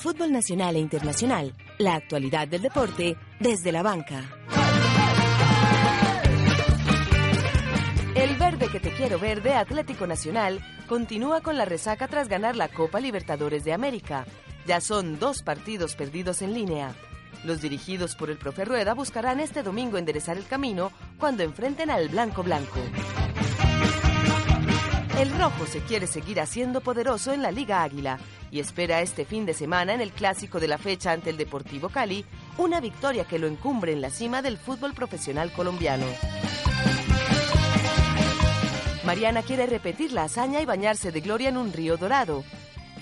fútbol nacional e internacional, la actualidad del deporte desde la banca. El verde que te quiero ver de Atlético Nacional continúa con la resaca tras ganar la Copa Libertadores de América. Ya son dos partidos perdidos en línea. Los dirigidos por el profe Rueda buscarán este domingo enderezar el camino cuando enfrenten al Blanco Blanco. El rojo se quiere seguir haciendo poderoso en la Liga Águila y espera este fin de semana en el clásico de la fecha ante el Deportivo Cali una victoria que lo encumbre en la cima del fútbol profesional colombiano. Mariana quiere repetir la hazaña y bañarse de gloria en un río dorado.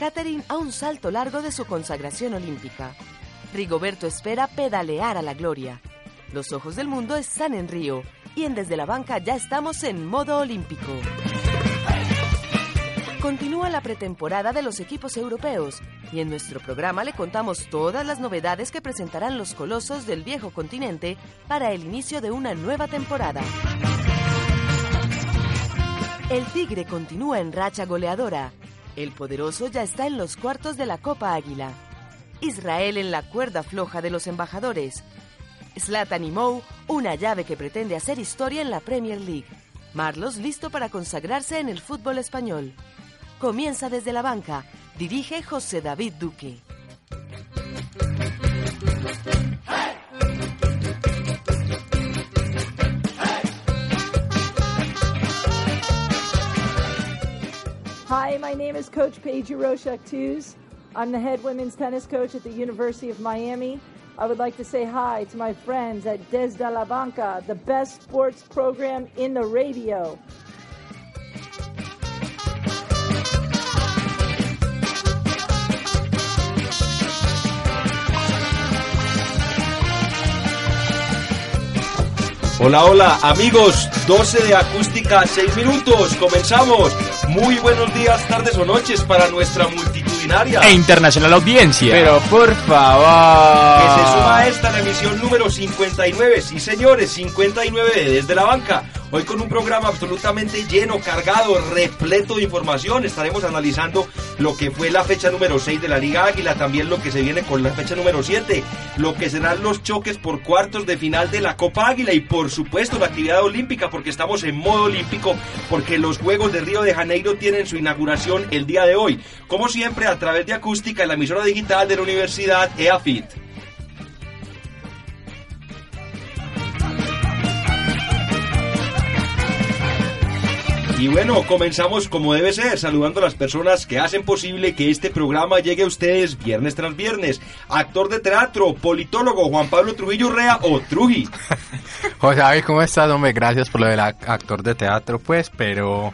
Catherine a un salto largo de su consagración olímpica. Rigoberto espera pedalear a la gloria. Los ojos del mundo están en Río y en Desde la Banca ya estamos en modo olímpico. Continúa la pretemporada de los equipos europeos y en nuestro programa le contamos todas las novedades que presentarán los colosos del viejo continente para el inicio de una nueva temporada. El Tigre continúa en racha goleadora. El poderoso ya está en los cuartos de la Copa Águila. Israel en la cuerda floja de los embajadores. Zlatan y Mou, una llave que pretende hacer historia en la Premier League. Marlos listo para consagrarse en el fútbol español. Comienza desde la banca. Dirige José David Duque. Hi, my name is Coach Paige Roshak Tews. I'm the head women's tennis coach at the University of Miami. I would like to say hi to my friends at Desde la Banca, the best sports program in the radio. Hola, hola, amigos, 12 de acústica, 6 minutos, comenzamos. Muy buenos días, tardes o noches para nuestra multitudinaria e internacional audiencia. Pero por favor. Que se suma a esta la emisión número 59, sí señores, 59 de desde la banca. Hoy con un programa absolutamente lleno, cargado, repleto de información. Estaremos analizando lo que fue la fecha número 6 de la Liga Águila, también lo que se viene con la fecha número 7, lo que serán los choques por cuartos de final de la Copa Águila y por supuesto la actividad olímpica, porque estamos en modo olímpico, porque los Juegos de Río de Janeiro tienen su inauguración el día de hoy. Como siempre, a través de acústica en la emisora digital de la Universidad EAFIT. Y bueno, comenzamos como debe ser, saludando a las personas que hacen posible que este programa llegue a ustedes viernes tras viernes. Actor de teatro, politólogo Juan Pablo Trujillo Rea o Truji. José David, ¿cómo estás, hombre? Gracias por lo del actor de teatro, pues, pero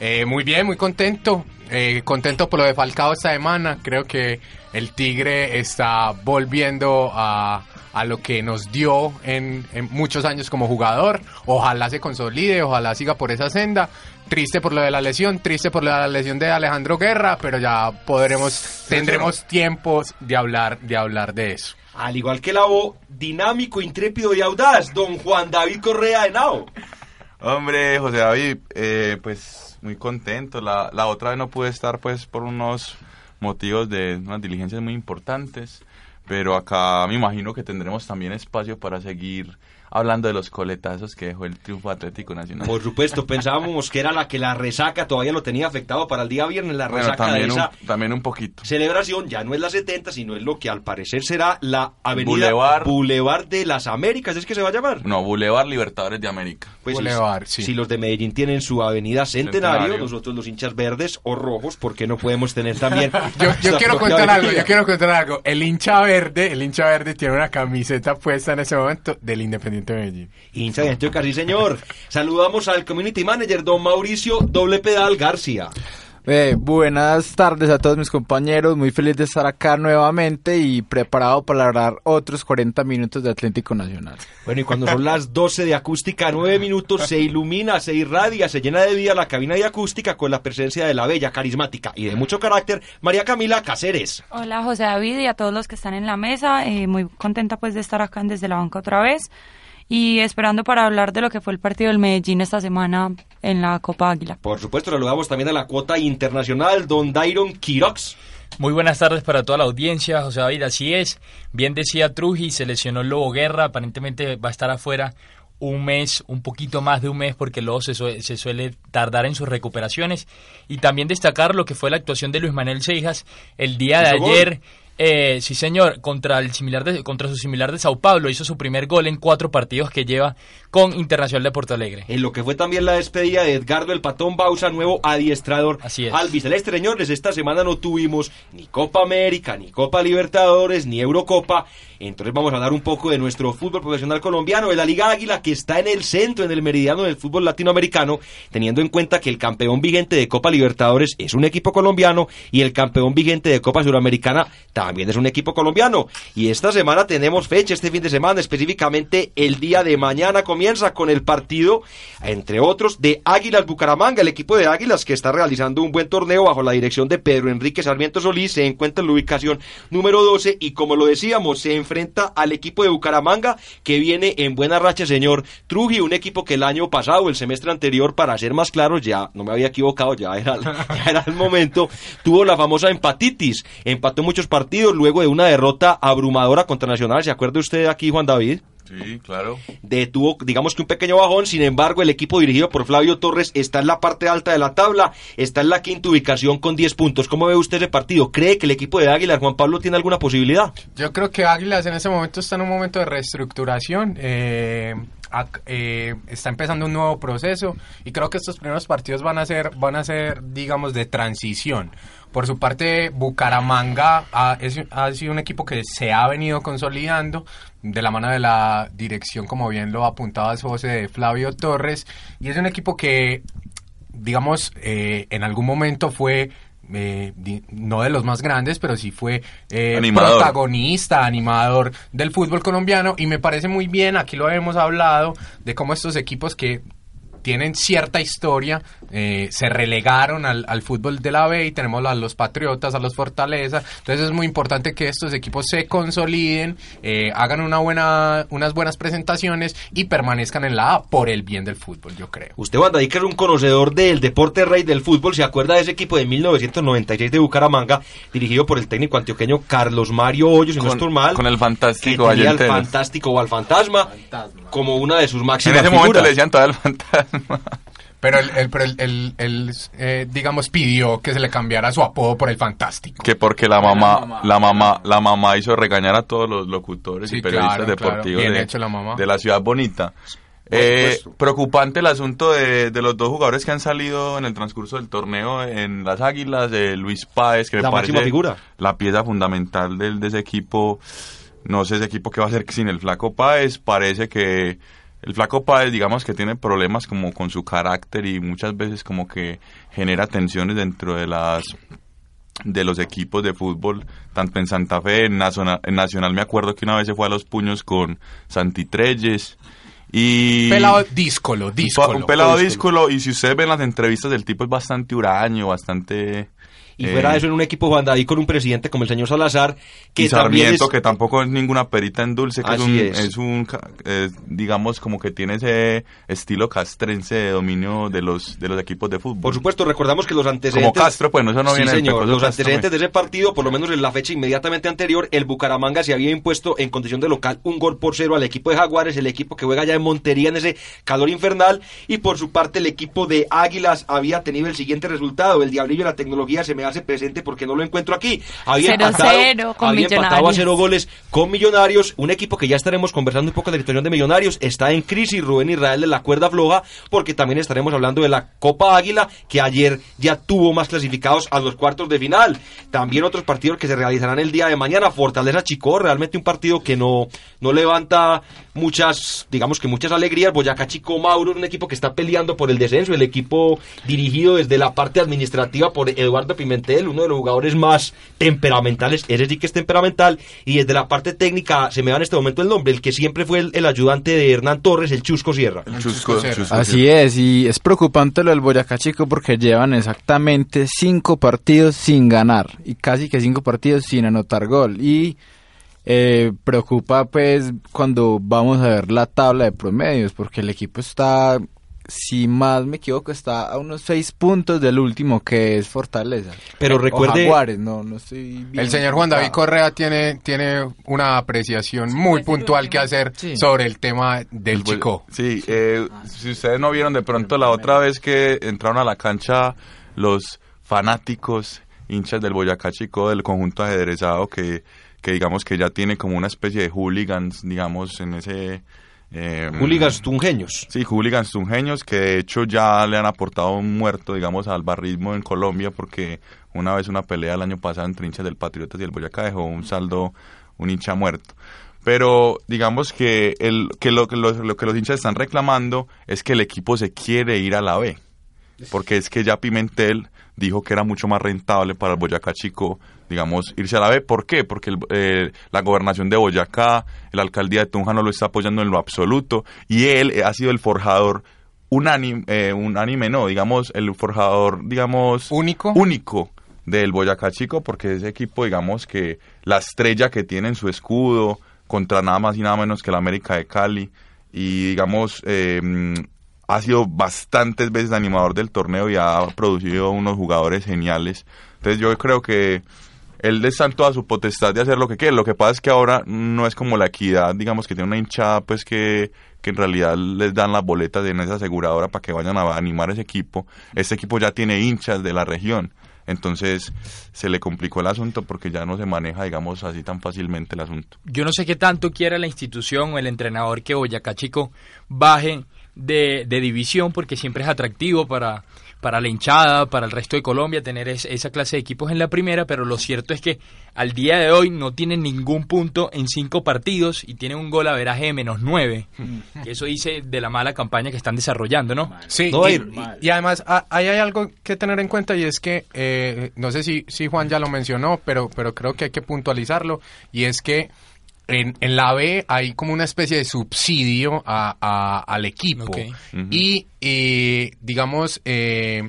eh, muy bien, muy contento. Eh, contento por lo de Falcao esta semana. Creo que el Tigre está volviendo a, a lo que nos dio en, en, muchos años como jugador. Ojalá se consolide, ojalá siga por esa senda. Triste por lo de la lesión, triste por la lesión de Alejandro Guerra, pero ya podremos, tendremos tiempos de hablar, de hablar de eso. Al igual que la voz, dinámico, intrépido y audaz, don Juan David Correa de Nao. Hombre, José David, eh, pues muy contento. La, la otra vez no pude estar pues por unos motivos de unas diligencias muy importantes, pero acá me imagino que tendremos también espacio para seguir hablando de los coletazos que dejó el triunfo Atlético Nacional. Por supuesto, pensábamos que era la que la resaca todavía lo tenía afectado para el día viernes, la Bueno, resaca también, de esa un, también un poquito. celebración ya no es la 70, sino es lo que al parecer será la avenida Boulevard. Boulevard de las Américas, ¿es que se va a llamar? No, Boulevard Libertadores de América. Pues si- Boulevard, sí. Si los de Medellín tienen su avenida Centenario, Centenario. nosotros los hinchas verdes o rojos, ¿por qué no podemos tener también? Yo, quiero contar algo, yo quiero contar algo. El hincha verde, el hincha verde tiene una camiseta puesta en ese momento del Independiente Independiente Medellín. Hincha de Antioquia, sí señor. Saludamos al community manager, don Mauricio Doble Pedal García. Eh, buenas tardes a todos mis compañeros, muy feliz de estar acá nuevamente y preparado para hablar otros 40 minutos de Atlético Nacional. Bueno, y cuando son las 12 de acústica, 9 minutos, se ilumina, se irradia, se llena de vida la cabina de acústica con la presencia de la bella, carismática y de mucho carácter, María Camila Cáceres. Hola José David y a todos los que están en la mesa, eh, muy contenta pues de estar acá en desde la banca otra vez y esperando para hablar de lo que fue el partido del Medellín esta semana en la Copa Águila. Por supuesto, saludamos también a la cuota internacional, don Dairon Quirox. Muy buenas tardes para toda la audiencia, José David, así es. Bien decía Truji, se lesionó el Lobo Guerra, aparentemente va a estar afuera un mes, un poquito más de un mes, porque luego se, suele, se suele tardar en sus recuperaciones. Y también destacar lo que fue la actuación de Luis Manuel Seijas el día de ayer. Eh, sí, señor, contra, el similar de, contra su similar de Sao Paulo. Hizo su primer gol en cuatro partidos que lleva con Internacional de Porto Alegre. En lo que fue también la despedida de Edgardo el Patón Bausa, nuevo adiestrador Así es. albiceleste. Señores, esta semana no tuvimos ni Copa América, ni Copa Libertadores, ni Eurocopa. Entonces vamos a hablar un poco de nuestro fútbol profesional colombiano, de la Liga Águila, que está en el centro, en el meridiano del fútbol latinoamericano, teniendo en cuenta que el campeón vigente de Copa Libertadores es un equipo colombiano y el campeón vigente de Copa Suramericana también es un equipo colombiano. Y esta semana tenemos fecha, este fin de semana, específicamente el día de mañana comienza con el partido, entre otros, de Águilas Bucaramanga, el equipo de Águilas que está realizando un buen torneo bajo la dirección de Pedro Enrique Sarmiento Solís, se encuentra en la ubicación número 12 y como lo decíamos, se enfrenta al equipo de Bucaramanga que viene en buena racha, señor Truji, un equipo que el año pasado, el semestre anterior, para ser más claros, ya no me había equivocado, ya era, ya era el momento, tuvo la famosa empatitis, empató muchos partidos luego de una derrota abrumadora contra Nacional, ¿se acuerda usted aquí, Juan David? Sí, claro. detuvo, digamos que un pequeño bajón, sin embargo el equipo dirigido por Flavio Torres está en la parte alta de la tabla, está en la quinta ubicación con 10 puntos. ¿Cómo ve usted ese partido? ¿Cree que el equipo de Águilas, Juan Pablo, tiene alguna posibilidad? Yo creo que Águilas en ese momento está en un momento de reestructuración. Eh, ac- eh, está empezando un nuevo proceso y creo que estos primeros partidos van a ser, van a ser, digamos, de transición. Por su parte, Bucaramanga ha, es- ha sido un equipo que se ha venido consolidando de la mano de la dirección, como bien lo apuntaba José, de Flavio Torres, y es un equipo que, digamos, eh, en algún momento fue eh, no de los más grandes, pero sí fue eh, Animador. protagonista, animador del fútbol colombiano y me parece muy bien, aquí lo hemos hablado, de cómo estos equipos que tienen cierta historia, eh, se relegaron al, al fútbol de la B y tenemos a los Patriotas, a los Fortaleza. Entonces es muy importante que estos equipos se consoliden, eh, hagan una buena, unas buenas presentaciones y permanezcan en la A por el bien del fútbol, yo creo. Usted, David, que es un conocedor del deporte rey del fútbol, ¿se acuerda de ese equipo de 1996 de Bucaramanga, dirigido por el técnico antioqueño Carlos Mario Hoyos, si no Con- estoy mal? con el que fantástico tenía al Vallenteras. fantástico o al fantasma, como una de sus En máximas ese momento le decían todavía el fantasma. Pero él, él- pero él- él- él, eh, digamos, pidió que se le cambiara su apodo por el fantástico. Que porque la mamá, la mamá, la mamá hizo regañar a todos los locutores Sí, y periodistas claro, deportivos de, hecho la mamá. de la ciudad bonita. Eh, preocupante el asunto de, de los dos jugadores que han salido en el transcurso del torneo en las Águilas, de Luis Páez, que me La parece figura. la pieza fundamental del, de ese equipo. No sé ese equipo qué va a hacer sin el Flaco Páez. Parece que el Flaco Páez, digamos que tiene problemas como con su carácter y muchas veces como que genera tensiones dentro de las de los equipos de fútbol, tanto en Santa Fe, en Nacional, en Nacional me acuerdo que una vez se fue a los puños con Santitreyes y Pelado díscolo, díscolo. un pelado díscolo y si ustedes ven las entrevistas del tipo es bastante huraño, bastante Y eh, fuera de eso, en un equipo Juan con un presidente como el señor Salazar, que y también Sarmiento es- que tampoco es ninguna perita en dulce, que es un, es. es un ca- eh, digamos como que tiene ese estilo castrense de dominio de los de los equipos de fútbol. Por supuesto, recordamos que los antecedentes... Como Castro, pues, no, eso no Sí, viene señor. Los antecedentes pues. de ese partido, por lo menos en la fecha inmediatamente anterior, el Bucaramanga se había impuesto en condición de local un gol por cero al equipo de Jaguares, el equipo que juega ya en Montería en ese calor infernal, y por su parte el equipo de Águilas había tenido el siguiente resultado. El Diablillo de la Tecnología se me hace presente porque no lo encuentro aquí. Había 0-0 empatado, con había empatado a cero goles con Millonarios, un equipo que ya estaremos conversando un poco de la situación de Millonarios, está en crisis Rubén Israel de la cuerda floja, porque también estaremos hablando de la Copa Águila, que ayer ya tuvo más clasificados a los cuartos de final. También otros partidos que se realizarán el día de mañana, Fortaleza Chico, realmente un partido que no, no levanta muchas, digamos que muchas alegrías, Boyacá Chico Mauro, un equipo que está peleando por el descenso, el equipo dirigido desde la parte administrativa por Eduardo Pimentel, uno de los jugadores más temperamentales, ese sí que es temperamental, y desde la parte técnica, se me da en este momento el nombre, el que siempre fue el, el ayudante de Hernán Torres, el Chusco Sierra. El Chusco, Chusco, Así es, y es preocupante lo del Boyacá Chico porque llevan exactamente cinco partidos sin ganar y casi que cinco partidos sin anotar gol. Y eh, preocupa pues cuando vamos a ver la tabla de promedios porque el equipo está, si más me equivoco, está a unos seis puntos del último que es Fortaleza. Pero O recuerde- Jaguares, no, no estoy bien El señor Juan David. Correa tiene, tiene una apreciación muy puntual que hacer Sí. sobre el tema del El Boy- Chico. Sí, eh, si ustedes no vieron de pronto la otra vez que entraron a la cancha los fanáticos hinchas del Boyacá Chico del conjunto ajedrezado que, que digamos que ya tiene como una especie de hooligans, digamos, en ese... eh, Hooligans tungeños. Sí, hooligans tungeños que de hecho ya le han aportado un muerto, digamos, al barrismo en Colombia porque una vez una pelea el año pasado entre hinchas del Patriotas y el Boyacá dejó un saldo, un hincha muerto. Pero digamos que, el, que lo, que los- lo que los hinchas están reclamando es que el equipo se quiere ir a la B. Porque es que ya Pimentel dijo que era mucho más rentable para el Boyacá Chico, digamos, irse a la B. ¿Por qué? Porque el- eh, la gobernación de Boyacá, la alcaldía de Tunja no lo está apoyando en lo absoluto. Y él eh, ha sido el forjador unánime, eh, unánime no, digamos, el forjador, digamos... Único. Único del Boyacá Chico, porque ese equipo, digamos, que la estrella que tiene en su escudo, contra nada más y nada menos que la América de Cali, y digamos, eh, ha sido bastantes veces animador del torneo y ha producido unos jugadores geniales. Entonces yo creo que él está en toda su potestad de hacer lo que quiere. Lo que pasa es que ahora no es como la equidad, digamos que tiene una hinchada pues que, que en realidad les dan las boletas en esa aseguradora para que vayan a animar ese equipo. Este equipo ya tiene hinchas de la región. Entonces se le complicó el asunto porque ya no se maneja, digamos, así tan fácilmente el asunto. Yo no sé qué tanto quiera la institución o el entrenador que Boyacá Chico baje de, de división porque siempre es atractivo para, para la hinchada, para el resto de Colombia tener es- esa clase de equipos en la primera, pero lo cierto es que al día de hoy no tienen ningún punto en cinco partidos y tienen un gol a veraje de menos nueve. Que eso dice de la mala campaña que están desarrollando, ¿no? Sí, No, y, además ahí hay algo que tener en cuenta y es que, eh, no sé si, si Juan ya lo mencionó, pero, pero creo que hay que puntualizarlo, y es que en, en la B hay como una especie de subsidio a- a- al equipo. Y, eh, digamos, eh,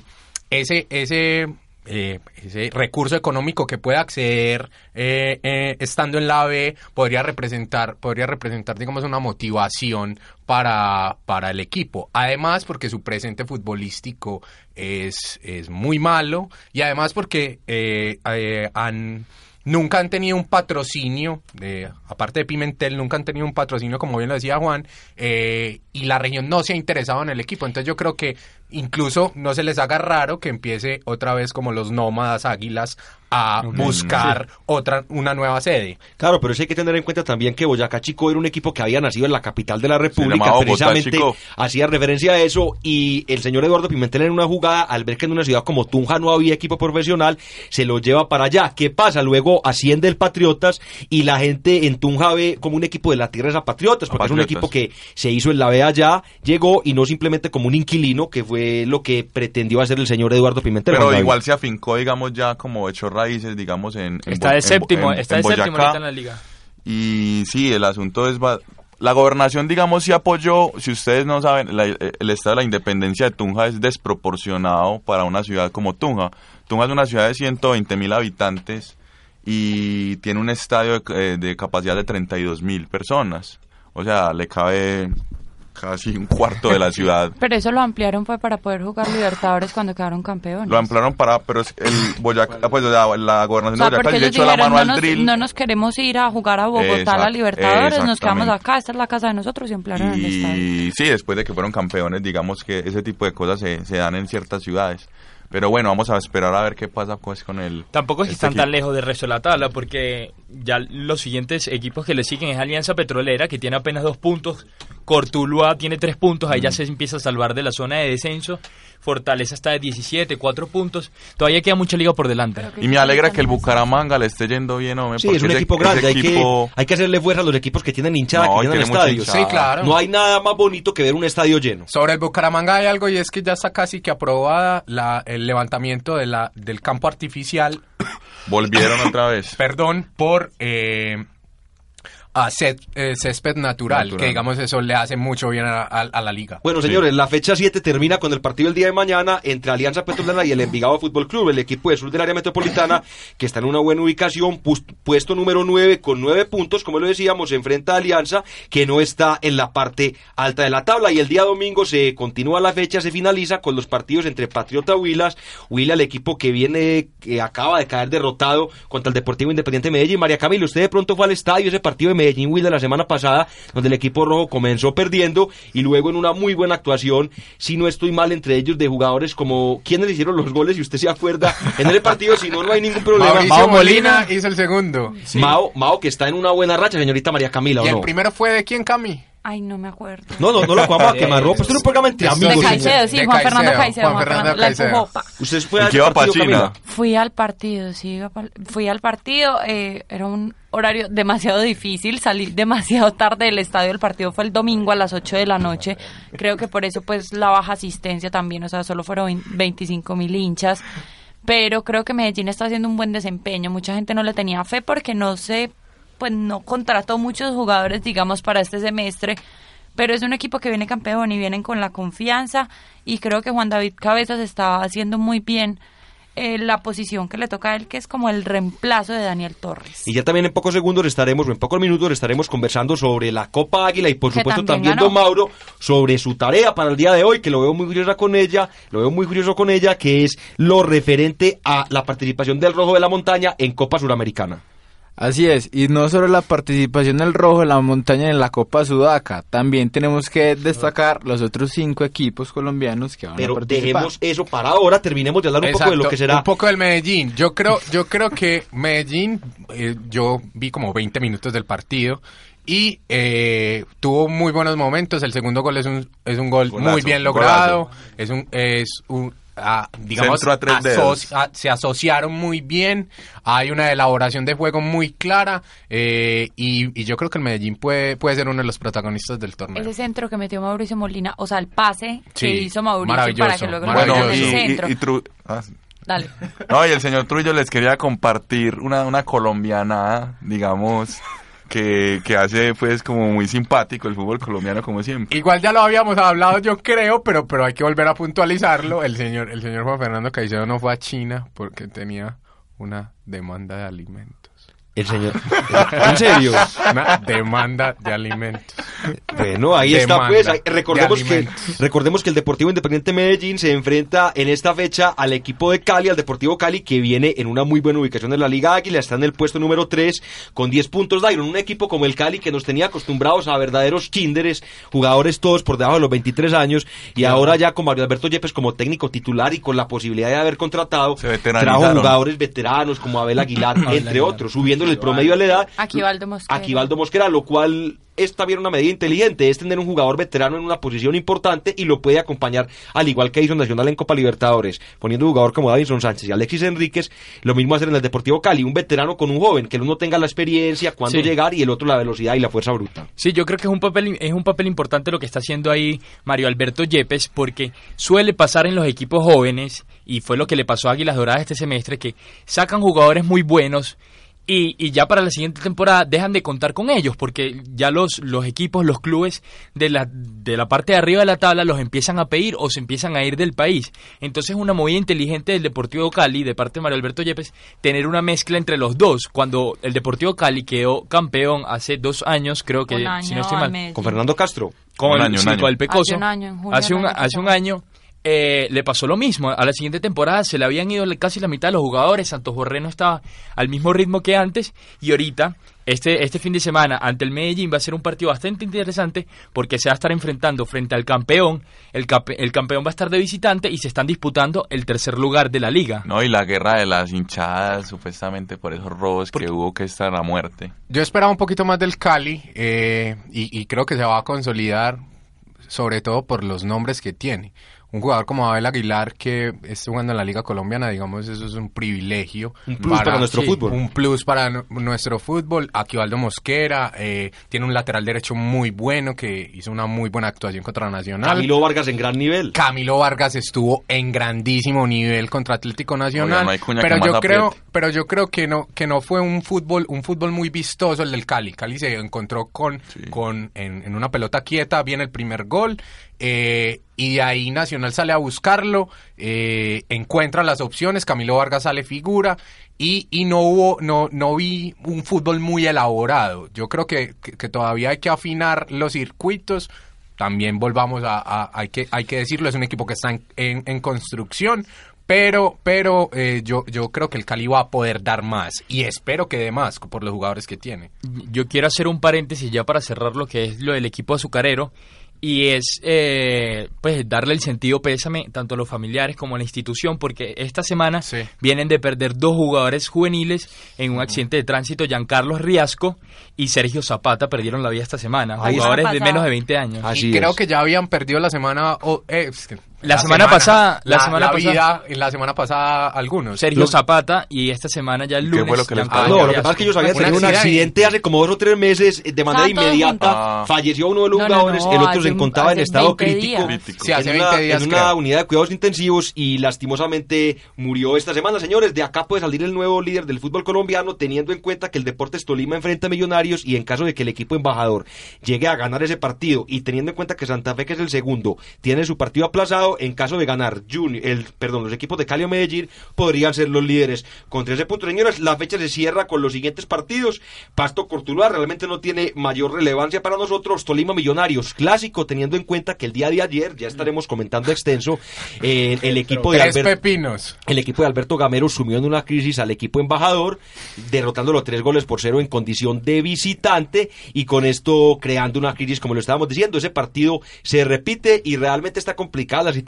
ese, ese, eh, ese recurso económico que puede acceder eh, eh, estando en la B podría representar, podría representar, digamos, una motivación para, para el equipo. Además, porque su presente futbolístico es, es muy malo y además porque eh, eh, han nunca han tenido un patrocinio, eh, aparte de Pimentel, nunca han tenido un patrocinio, como bien lo decía Juan, eh, y la región no se ha interesado en el equipo. Entonces yo creo que incluso no se les haga raro que empiece otra vez como los nómadas águilas a buscar otra una nueva sede. Claro, pero sí hay que tener en cuenta también que Boyacá Chico era un equipo que había nacido en la capital de la República, Bogotá precisamente Chico. hacía referencia a eso y el señor Eduardo Pimentel en una jugada, al ver que en una ciudad como Tunja no había equipo profesional, se lo lleva para allá. ¿Qué pasa? Luego asciende el Patriotas y la gente en Tunja ve como un equipo de la tierra a Patriotas, porque es un equipo que se hizo en la B allá, llegó y no simplemente como un inquilino, que fue lo que pretendió hacer el señor Eduardo Pimentel. Pero igual se afincó, digamos, ya como hecho raíces, digamos, en... en Está de séptimo, en- está en de séptimo Boyacá. ahorita en la liga. Y sí, el asunto es... va- La gobernación, digamos, sí apoyó, si ustedes no saben, la- el estado de la independencia de Tunja es desproporcionado para una ciudad como Tunja. Tunja es una ciudad de 120 mil habitantes y tiene un estadio de, eh, de capacidad de 32 mil personas. O sea, le cabe casi un cuarto de la ciudad. Pero eso lo ampliaron fue para poder jugar Libertadores cuando quedaron campeones. Lo ampliaron para, pero es el Boyacá, pues la O gobernación sea, de Boyacá le echó la mano no al nos, drill. no nos queremos ir a jugar a Bogotá, a la Libertadores, nos quedamos acá, esta es la casa de nosotros y ampliaron el estadio. Y sí, después de que fueron campeones, digamos que ese tipo de cosas se, se dan en ciertas ciudades. Pero bueno, vamos a esperar a ver qué pasa pues con el... Tampoco es que este están tan lejos del resto de la tabla, porque ya los siguientes equipos que le siguen es Alianza Petrolera, que tiene apenas dos puntos. Cortuluá tiene tres puntos, ahí ya se empieza a salvar de la zona de descenso. Fortaleza está de 17, cuatro puntos. Todavía queda mucha liga por delante. Y me alegra que el Bucaramanga le esté yendo bien, hombre. Sí, es un ese- equipo ese grande, hay, equipo- que, hay que hacerle fuerza a los equipos que tienen hinchada, No, que tienen estadios. Sí, claro. No hay nada más bonito que ver un estadio lleno. Sobre el Bucaramanga hay algo y es que ya está casi que aprobada la, el levantamiento de la, del campo artificial, Volvieron otra vez. perdón, por eh, a cé- eh, césped natural, Natural. que digamos eso le hace mucho bien a, a- a la liga. Bueno, Sí. señores, la fecha 7 termina con el partido el día de mañana entre Alianza Petrolera y el Envigado Fútbol Club, el equipo de sur del área metropolitana, que está en una buena ubicación, puesto número 9 con 9 puntos, como lo decíamos, se enfrenta a Alianza, que no está en la parte alta de la tabla. Y el día domingo se continúa la fecha, se finaliza con los partidos entre Patriota Huilas, Huila, el equipo que viene, que acaba de caer derrotado contra el Deportivo Independiente de Medellín. María Camilo, usted de pronto fue al estadio, ese partido de Medellín Huila la semana pasada, donde el equipo rojo comenzó perdiendo y luego en una muy buena actuación, si no estoy mal, entre ellos de jugadores como quienes hicieron los goles, y usted se acuerda, en el partido, si no, no hay ningún problema. Mauricio Mao Molina hizo el segundo. Mao, Mao, que está en una buena racha, señorita María Camila, ¿o ¿Y el no? primero fue de quién, Cami? Ay, no me acuerdo. No, no, no lo vamos a quemar ropa, esto es un programa entre De amigos. sí, señor. Caicedo, sí, De Juan Fernando Caicedo, Caicedo. Juan Fernando Caicedo. Usted fue ¿Y a qué ese va pa' partido? Fui al partido, sí, fui al partido, eh, era un horario demasiado difícil, salí demasiado tarde del estadio, el partido fue el domingo a las 8 de la noche, creo que por eso pues la baja asistencia también, o sea, solo fueron 25 mil hinchas, pero creo que Medellín está haciendo un buen desempeño, mucha gente no le tenía fe porque no se, pues no contrató muchos jugadores, digamos, para este semestre, pero es un equipo que viene campeón y vienen con la confianza y creo que Juan David Cabezas está haciendo muy bien eh, la posición que le toca a él, que es como el reemplazo de Daniel Torres. Y ya también en pocos segundos estaremos, o en pocos minutos estaremos conversando sobre la Copa Águila y por Que supuesto también también. Don Mauro sobre su tarea para el día de hoy, que lo veo muy curiosa con ella, lo veo muy curioso con ella, que es lo referente a la participación del Rojo de la Montaña en Copa Suramericana. Así es, y no solo la participación del rojo en la montaña en la Copa Sudaca, también tenemos que destacar los otros cinco equipos colombianos que van Pero a participar. dejemos eso para ahora, terminemos de hablar un poco de lo que será. Un poco del Medellín. Yo creo, yo creo que Medellín, eh, yo vi como 20 minutos del partido y eh, tuvo muy buenos momentos. El segundo gol es un, es un gol Golazo, muy bien logrado. Es un, es un ah, digamos, Centro a a- se asociaron muy bien. Hay una elaboración de juego muy clara eh, y, y yo creo que el Medellín puede, puede ser uno de los protagonistas del torneo. Ese centro que metió Mauricio Molina, o sea, el pase Sí, que hizo Mauricio maravilloso, para que luego lo maravilloso. metan en y, el centro. y ah, sí. Dale. No, y el señor Trullo les quería compartir una, una colombiana, digamos, que, que hace pues como muy simpático el fútbol colombiano como siempre. Igual ya lo habíamos hablado, yo creo, pero pero hay que volver a puntualizarlo. El señor el señor Juan Fernando Caicedo no fue a China porque tenía una demanda de alimentos. El señor. ¿En serio? Una demanda de alimentos. Bueno, ahí está pues. de recordemos que recordemos que el Deportivo Independiente Medellín se enfrenta en esta fecha al equipo de Cali, al Deportivo Cali que viene en una muy buena ubicación en la Liga Águila, está en el puesto número 3 con 10 puntos Dairon, un equipo como el Cali que nos tenía acostumbrados a verdaderos kinderes, jugadores todos por debajo de los 23 años y ahora ya con Mario Alberto Yepes como técnico titular y con la posibilidad de haber contratado trajo jugadores veteranos como Abel Aguilar, entre otros, subiéndole el promedio de la edad. Aquivaldo Mosquera. Aquivaldo Mosquera, lo cual es también una medida inteligente, es tener un jugador veterano en una posición importante y lo puede acompañar, al igual que hizo Nacional en Copa Libertadores, poniendo un jugador como Davinson Sánchez y Alexis Enríquez, lo mismo hacer en el Deportivo Cali, un veterano con un joven, que el uno tenga la experiencia, cuándo Sí. llegar y el otro la velocidad y la fuerza bruta. Sí, yo creo que es un papel es un papel importante lo que está haciendo ahí Mario Alberto Yepes porque suele pasar en los equipos jóvenes y fue lo que le pasó a Águilas Doradas este semestre que sacan jugadores muy buenos y, y ya para la siguiente temporada dejan de contar con ellos porque ya los, los equipos, los clubes de la, de la parte de arriba de la tabla los empiezan a pedir o se empiezan a ir del país. Entonces una movida inteligente del Deportivo Cali, de parte de Mario Alberto Yepes, tener una mezcla entre los dos. Cuando el Deportivo Cali quedó campeón hace dos años, creo que, año si no estoy al mal. Con Fernando Castro. con Un el, año, un año. con el Pecoso. Hace un año, en junio Hace un, año hace un año eh, le pasó lo mismo. A la siguiente temporada se le habían ido casi la mitad de los jugadores. Santos Borré no estaba al mismo ritmo que antes. Y ahorita, este, este fin de semana, ante el Medellín, va a ser un partido bastante interesante porque se va a estar enfrentando frente al campeón. El, cape- el campeón va a estar de visitante y se están disputando el tercer lugar de la liga. No, y la guerra de las hinchadas, supuestamente por esos robos que hubo que estar a muerte. Yo esperaba un poquito más del Cali eh, y, y creo que se va a consolidar, sobre todo por los nombres que tiene. Un jugador como Abel Aguilar que esté jugando en la Liga Colombiana, digamos, eso es un privilegio. Un plus para nuestro fútbol. Un plus para nu- nuestro fútbol. Aquivaldo Mosquera eh, tiene un lateral derecho muy bueno que hizo una muy buena actuación contra Nacional. Camilo Vargas en gran nivel. Camilo Vargas estuvo en grandísimo nivel contra Atlético Nacional, Oiga, no hay cuña pero yo creo, apriete. pero yo creo que no que no fue un fútbol un fútbol muy vistoso el del Cali. Cali se encontró con con en, en una pelota quieta, viene el primer gol eh, y de ahí Nacional sale a buscarlo, eh, encuentra las opciones, Camilo Vargas sale figura y, y no hubo, no, no vi un fútbol muy elaborado. Yo creo que, que- todavía hay que afinar los circuitos. También volvamos a, hay que hay que decirlo, es un equipo que está en, en- en construcción, pero pero eh, yo yo creo que el Cali va a poder dar más y espero que dé más por los jugadores que tiene. Yo quiero hacer un paréntesis ya para cerrar lo que es lo del equipo azucarero y es eh, pues darle el sentido pésame tanto a los familiares como a la institución porque esta semana Sí. vienen de perder dos jugadores juveniles en un accidente de tránsito, Giancarlos Riasco y Sergio Zapata perdieron la vida esta semana, Ahí jugadores de menos de 20 años. Así y creo es. que ya habían perdido la semana o- eh, La semana pasada- la la, semana la pasada- vida en la semana pasada algunos. Sergio Zapata y esta semana ya el ¿Qué lunes fue lo que les pasó? No, lo que pasa es que ellos habían Un tenido un accidente. hace como dos o tres meses, de manera inmediata. Falleció uno de los No, jugadores, no, el otro se encontraba en estado 20 crítico. días. Crítico. Sí, hace en una, 20 días, en una unidad de cuidados intensivos y lastimosamente murió esta semana. Señores, de acá puede salir el nuevo líder del fútbol colombiano, teniendo en cuenta que el Deportes Tolima enfrenta a Millonarios y en caso de que el equipo embajador llegue a ganar ese partido y teniendo en cuenta que Santa Fe, que es el segundo, tiene su partido aplazado, en caso de ganar Junior, el, perdón, los equipos de Cali o Medellín podrían ser los líderes. Con 13 puntos, señores, la fecha se cierra con los siguientes partidos. Pasto Cortuluá realmente no tiene mayor relevancia para nosotros. Tolima Millonarios, clásico, teniendo en cuenta que el día de ayer, ya estaremos comentando extenso, eh, el equipo de Alberto. pepinos. El equipo de Alberto Gamero sumió en una crisis al equipo embajador, derrotándolo tres goles por cero en condición de visitante y con esto creando una crisis, como lo estábamos diciendo. Ese partido se repite y realmente está complicada la situación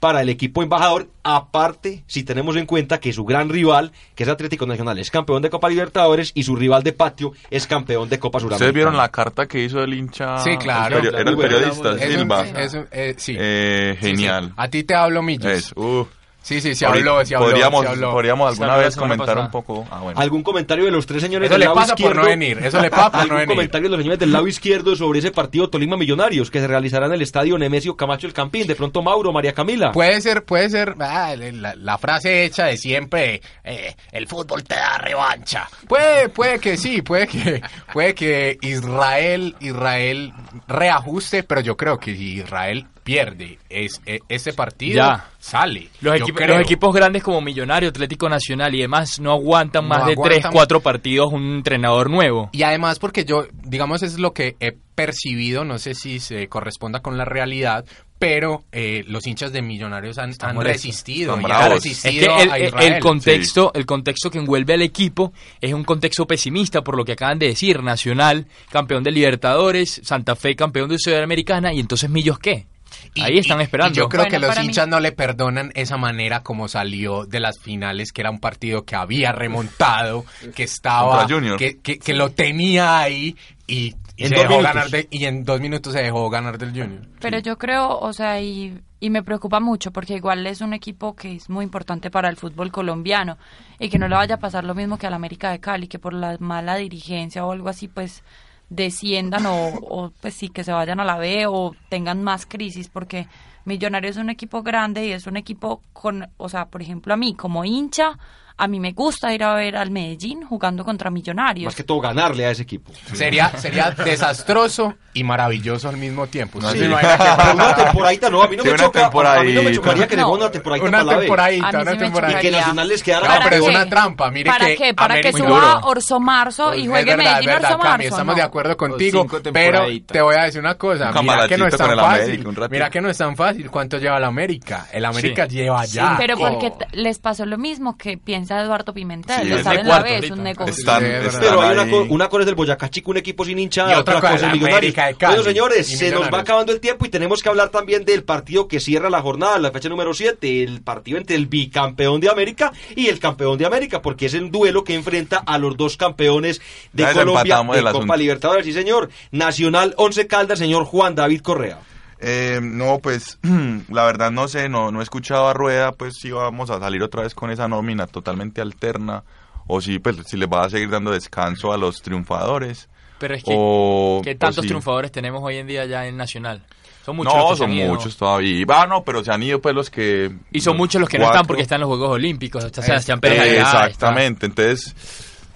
para el equipo embajador. Aparte, si tenemos en cuenta que su gran rival, que es Atlético Nacional, es campeón de Copa Libertadores y su rival de patio es campeón de Copa Suramericana. ¿Ustedes vieron la carta que hizo el hincha? Sí, claro. El Era el periodista, Silva. eh, sí. Eh, Sí, sí. genial. A ti te hablo, Millos. Es, uh, Sí, sí, se habló, se habló, podríamos, se habló. podríamos alguna la vez comentar pasada. un poco. Ah, bueno. ¿Algún comentario de los tres señores Eso del le lado pasa por izquierdo? no venir, eso le pasa por no ¿Algún venir. comentario de los señores del lado izquierdo sobre ese partido Tolima Millonarios que se realizará en el estadio Nemesio Camacho El Campín? De pronto Mauro, María Camila. Puede ser, puede ser ah, la, la frase hecha de siempre, eh, el fútbol te da revancha. Puede, puede que sí, puede que, puede que Israel, Israel reajuste, pero yo creo que si Israel pierde es, e- ese partido, Ya. sale. Los, Yo equipos, creo. los equipos grandes como Millonario, Atlético Nacional y demás no aguantan No más de aguantan. 3, 4 partidos un entrenador nuevo. Y además porque yo, digamos, es lo que he percibido, no sé si se corresponda con la realidad, pero eh, los hinchas de Millonarios han, han resistido, y han. Es resistido que el, a el- Israel. el contexto, el contexto que envuelve al equipo es un contexto pesimista por lo que acaban de decir. Nacional, campeón de Libertadores, Santa Fe, campeón de Sudamericana, y entonces Millos qué? Y- Ahí están esperando. y yo creo Bueno, que los mí- hinchas no le perdonan esa manera como salió de las finales, que era un partido que había remontado, que estaba, que, que, que lo tenía ahí y, y En se dos dejó minutos. ganar de- y en dos minutos se dejó ganar del Junior. Pero yo creo, o sea, y, y me preocupa mucho porque igual es un equipo que es muy importante para el fútbol colombiano y que no le vaya a pasar lo mismo que al América de Cali, que por la mala dirigencia o algo así, pues desciendan o, pues sí, que se vayan a la B o tengan más crisis porque Millonarios es un equipo grande y es un equipo con, o sea, por ejemplo, a mí como hincha, A mí me gusta ir a ver al Medellín jugando contra Millonarios. Más que todo ganarle a ese equipo. Sería, sería desastroso y maravilloso al mismo tiempo. No, ¿Usted sí. pasa? una temporadita no, a mí no Sí, me una choca, a mí no me chocaría que No. una temporadita Una para la B. temporadita, una sí temporadita. Y que. Nacional les quedara No, ¿Para pero es qué? una trampa. Mire ¿Para que qué? ¿Para que suba Orso Marzo y Es juegue verdad, Medellín verdad, Orso Cami, Marzo? estamos no. de acuerdo contigo, pero te voy a decir una cosa, Un mira que no es tan fácil, América, mira que no es tan fácil, ¿cuánto lleva el América? El América lleva ya. Pero porque les pasó lo mismo que Eduardo Pimentel. Sí, de es estar de en la ahorita. un negocio. Están, Sí, es verdad. están Pero hay una, co- una cosa es del Boyacá Chico, un equipo sin hinchada, Y otra otra cosa es Millonarios. Bueno, señores, se nos va acabando el tiempo y tenemos que hablar también del partido que cierra la jornada, la fecha número 7, el partido entre el bicampeón de América y el campeón de América, porque es el duelo que enfrenta a los dos campeones de Ya Colombia de Copa asunto. Libertadores. Sí, señor. Nacional Once Caldas, señor Juan David Correa. Eh, no, pues la verdad no sé, no, no he escuchado a Rueda, pues si vamos a salir otra vez con esa nómina totalmente alterna o si, pues, si les va a seguir dando descanso a los triunfadores. Pero es que, o, ¿qué tantos triunfadores tenemos hoy en día ya en Nacional? Son muchos los No, que son han ido. muchos todavía. Ah, no, pero se han ido pues los que... Y son muchos los que no están porque están en los Juegos Olímpicos. Está Sebastián Eh, Pérez allá, está- Exactamente, entonces,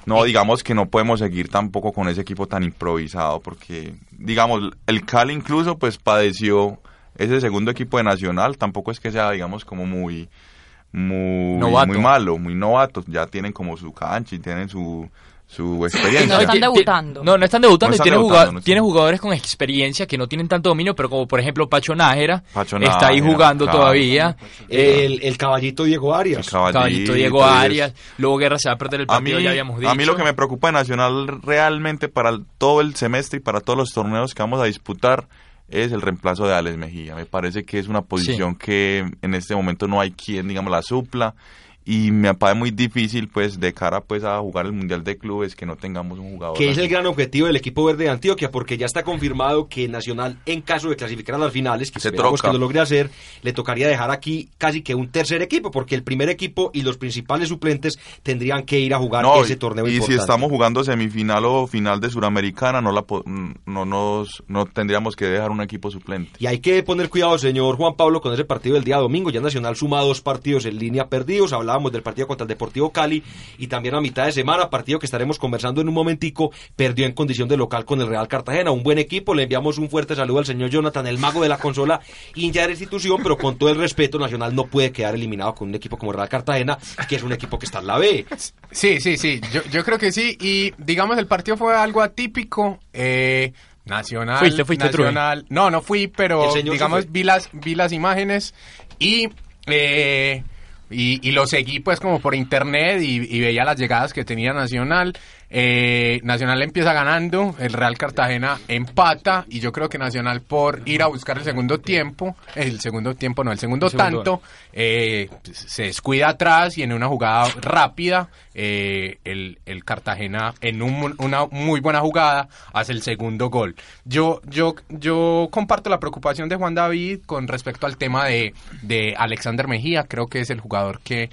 no, digamos que no podemos seguir tampoco con ese equipo tan improvisado, porque, digamos, el Cali incluso, pues, padeció ese segundo equipo de Nacional, tampoco es que sea, digamos, como muy, muy, Novato. muy malo, muy novato, ya tienen como su cancha y tienen su, su experiencia. No están debutando. No, no están debutando. No y tiene, debutando, jugado- no están- tiene jugadores con experiencia que no tienen tanto dominio, pero como por ejemplo Pacho Nájera, Pacho está ahí Nájera, jugando claro. todavía. El, el caballito Diego El Arias. Caballito Diego. Arias. Luego Guerra se va a perder el A mí, partido, ya habíamos dicho. a mí lo que me preocupa de Nacional realmente para el- todo el semestre y para todos los torneos que vamos a disputar es el reemplazo de Alex Mejía. Me parece que es una posición que en este momento no hay quien, digamos, la supla y me parece muy difícil, pues, de cara pues a jugar el Mundial de Clubes que no tengamos un jugador. que es el gran objetivo del equipo verde de Antioquia, porque ya está confirmado que Nacional, en caso de clasificar a las finales, que Se troca. que lo logre hacer, le tocaría dejar aquí casi que un tercer equipo, porque el primer equipo y los principales suplentes tendrían que ir a jugar No, ese torneo y importante. si estamos jugando semifinal o final de Suramericana, no la po- no nos no tendríamos que dejar un equipo suplente. Y hay que poner cuidado, señor Juan Pablo, con ese partido del día domingo. Ya Nacional suma dos partidos en línea perdidos. Hablábamos del partido contra el Deportivo Cali y también a mitad de semana, partido que estaremos conversando en un momentico, perdió en condición de local con el Real Cartagena. Un buen equipo. Le enviamos un fuerte saludo al señor Jonathan, el mago de la consola, hincha de la institución, pero con todo el respeto, Nacional no puede quedar eliminado con un equipo como el Real Cartagena, que es un equipo que está en la B. Sí, sí, sí, yo, yo creo que sí. Y digamos, el partido fue algo atípico. Eh, nacional. Fuiste, fuiste, Nacional. No, no fui, pero digamos, vi las, vi las imágenes y, eh, y, y lo seguí pues como por internet y, y veía las llegadas que tenía Nacional. Eh, Nacional empieza ganando, el Real Cartagena empata y yo creo que Nacional por ir a buscar el segundo tiempo, el segundo tiempo no, el segundo, El segundo tanto, eh, se descuida atrás y en una jugada rápida eh, el, el Cartagena en un- una muy buena jugada hace el segundo gol. Yo, yo, yo comparto la preocupación de Juan David con respecto al tema de, de Alexander Mejía, creo que es el jugador que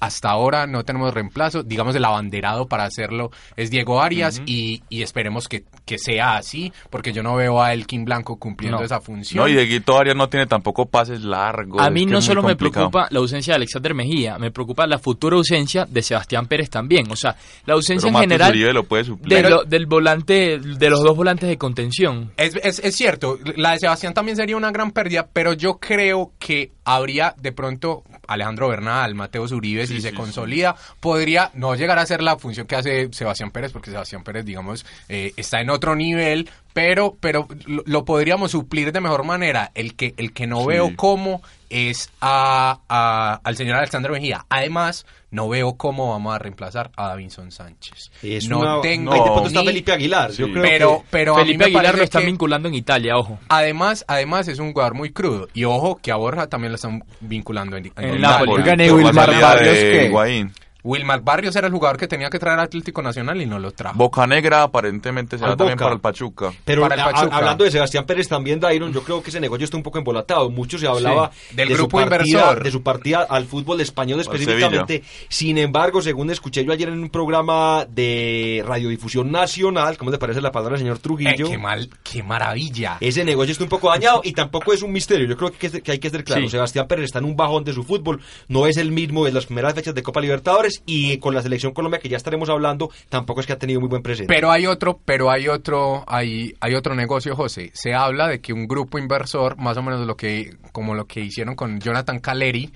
hasta ahora no tenemos reemplazo. Digamos, el abanderado para hacerlo es Diego Arias y, y esperemos que, que sea así, porque yo no veo a Elkin Blanco cumpliendo No. esa función. No, y Dieguito Arias no tiene tampoco pases largos. A mí no solo me preocupa la ausencia de Alexander Mejía, me preocupa la futura ausencia de Sebastián Pérez también. O sea, la ausencia Pero en general Uribe lo puede suplir. de lo- del volante, de los dos volantes de contención. Es, es, es cierto, la de Sebastián también sería una gran pérdida, pero yo creo que habría de pronto Alejandro Bernal, Mateo Uribe, si se consolida, podría no llegar a ser la función que hace Sebastián Pérez, porque Sebastián Pérez, digamos, eh, está en otro nivel, pero, pero lo, lo podríamos suplir de mejor manera. El que, el que no Sí. veo cómo es a, a- al señor Alexandre Mejía. Además, no veo cómo vamos a reemplazar a Davinson Sánchez. Es no una- tengo Ahí de pronto está Felipe Aguilar. Yo creo pero, que- pero Felipe Aguilar lo están que- vinculando en Italia, ojo. Además, además es un jugador muy crudo. Y ojo que a Borja también lo están vinculando en, en En el Napoli. Napoli. Oigan, ¿y Por la Wilmar Barrios. Wilmar Barrios era el jugador que tenía que traer al Atlético Nacional y no lo trajo. Boca Negra aparentemente se Al va también para el Pachuca. Pero Para el a- Pachuca. hablando de Sebastián Pérez también, Dairon, yo creo que ese negocio está un poco embolatado. Mucho se hablaba Sí, del de, grupo su partida, inversor. de su partida al fútbol español específicamente. Sin embargo, según escuché yo ayer en un programa de radiodifusión nacional, ¿cómo le parece la palabra señor Eh, Trujillo? qué mal, qué maravilla. Ese negocio está un poco dañado y tampoco es un misterio. Yo creo que, hay que ser claro. Sí. Sebastián Pérez está en un bajón de su fútbol. No es el mismo de las primeras fechas de Copa Libertadores. Y con la selección Colombia que ya estaremos hablando, tampoco es que ha tenido muy buen presente. Pero hay otro, pero hay otro, hay, hay otro negocio, José. Se habla de que un grupo inversor, más o menos lo que, como lo que hicieron con Jonathan Caleri,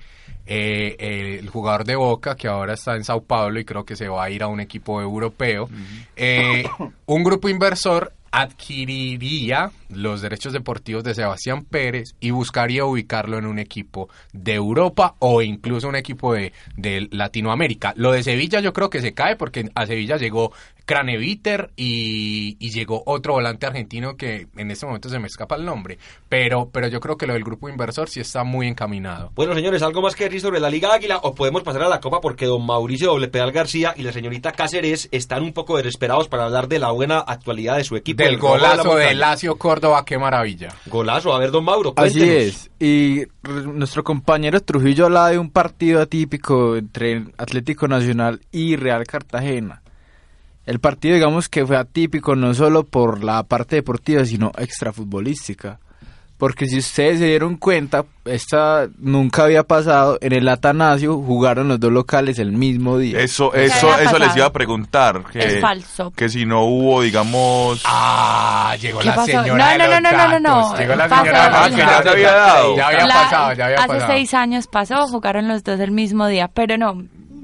eh, eh, el jugador de Boca, que ahora está en Sao Paulo y creo que se va a ir a un equipo europeo, eh, un grupo inversor adquiriría los derechos deportivos de Sebastián Pérez y buscaría ubicarlo en un equipo de Europa o incluso un equipo de, de Latinoamérica. Lo de Sevilla yo creo que se cae porque a Sevilla llegó Craneviter y, y llegó otro volante argentino que en este momento se me escapa el nombre, pero, pero yo creo que lo del grupo inversor sí está muy encaminado. Bueno, señores, ¿algo más que decir sobre la Liga Águila o podemos pasar a la Copa porque don Mauricio Doble Pedal García y la señorita Cáceres están un poco desesperados para hablar de la buena actualidad de su equipo. Del de golazo de Montaña. Lacio Córdoba, qué maravilla. Golazo, a ver, don Mauro, Así es. Y nuestro compañero Trujillo habla de un partido atípico entre Atlético Nacional y Real Cartagena. El partido, digamos que fue atípico no solo por la parte deportiva, sino extrafutbolística. Porque si ustedes se dieron cuenta, esta nunca había pasado. En el Atanasio jugaron los dos locales el mismo día. Eso, ¿Qué eso, eso les iba a preguntar. Que, Es falso. Que si no hubo, digamos... Ah, llegó ¿Qué la pasó? señora No, no, no, no, no, no. Llegó la pasó. señora Ah, que ya se había dado. Ya había La- pasado, ya había hace pasado. seis años pasó, jugaron los dos el mismo día, pero no.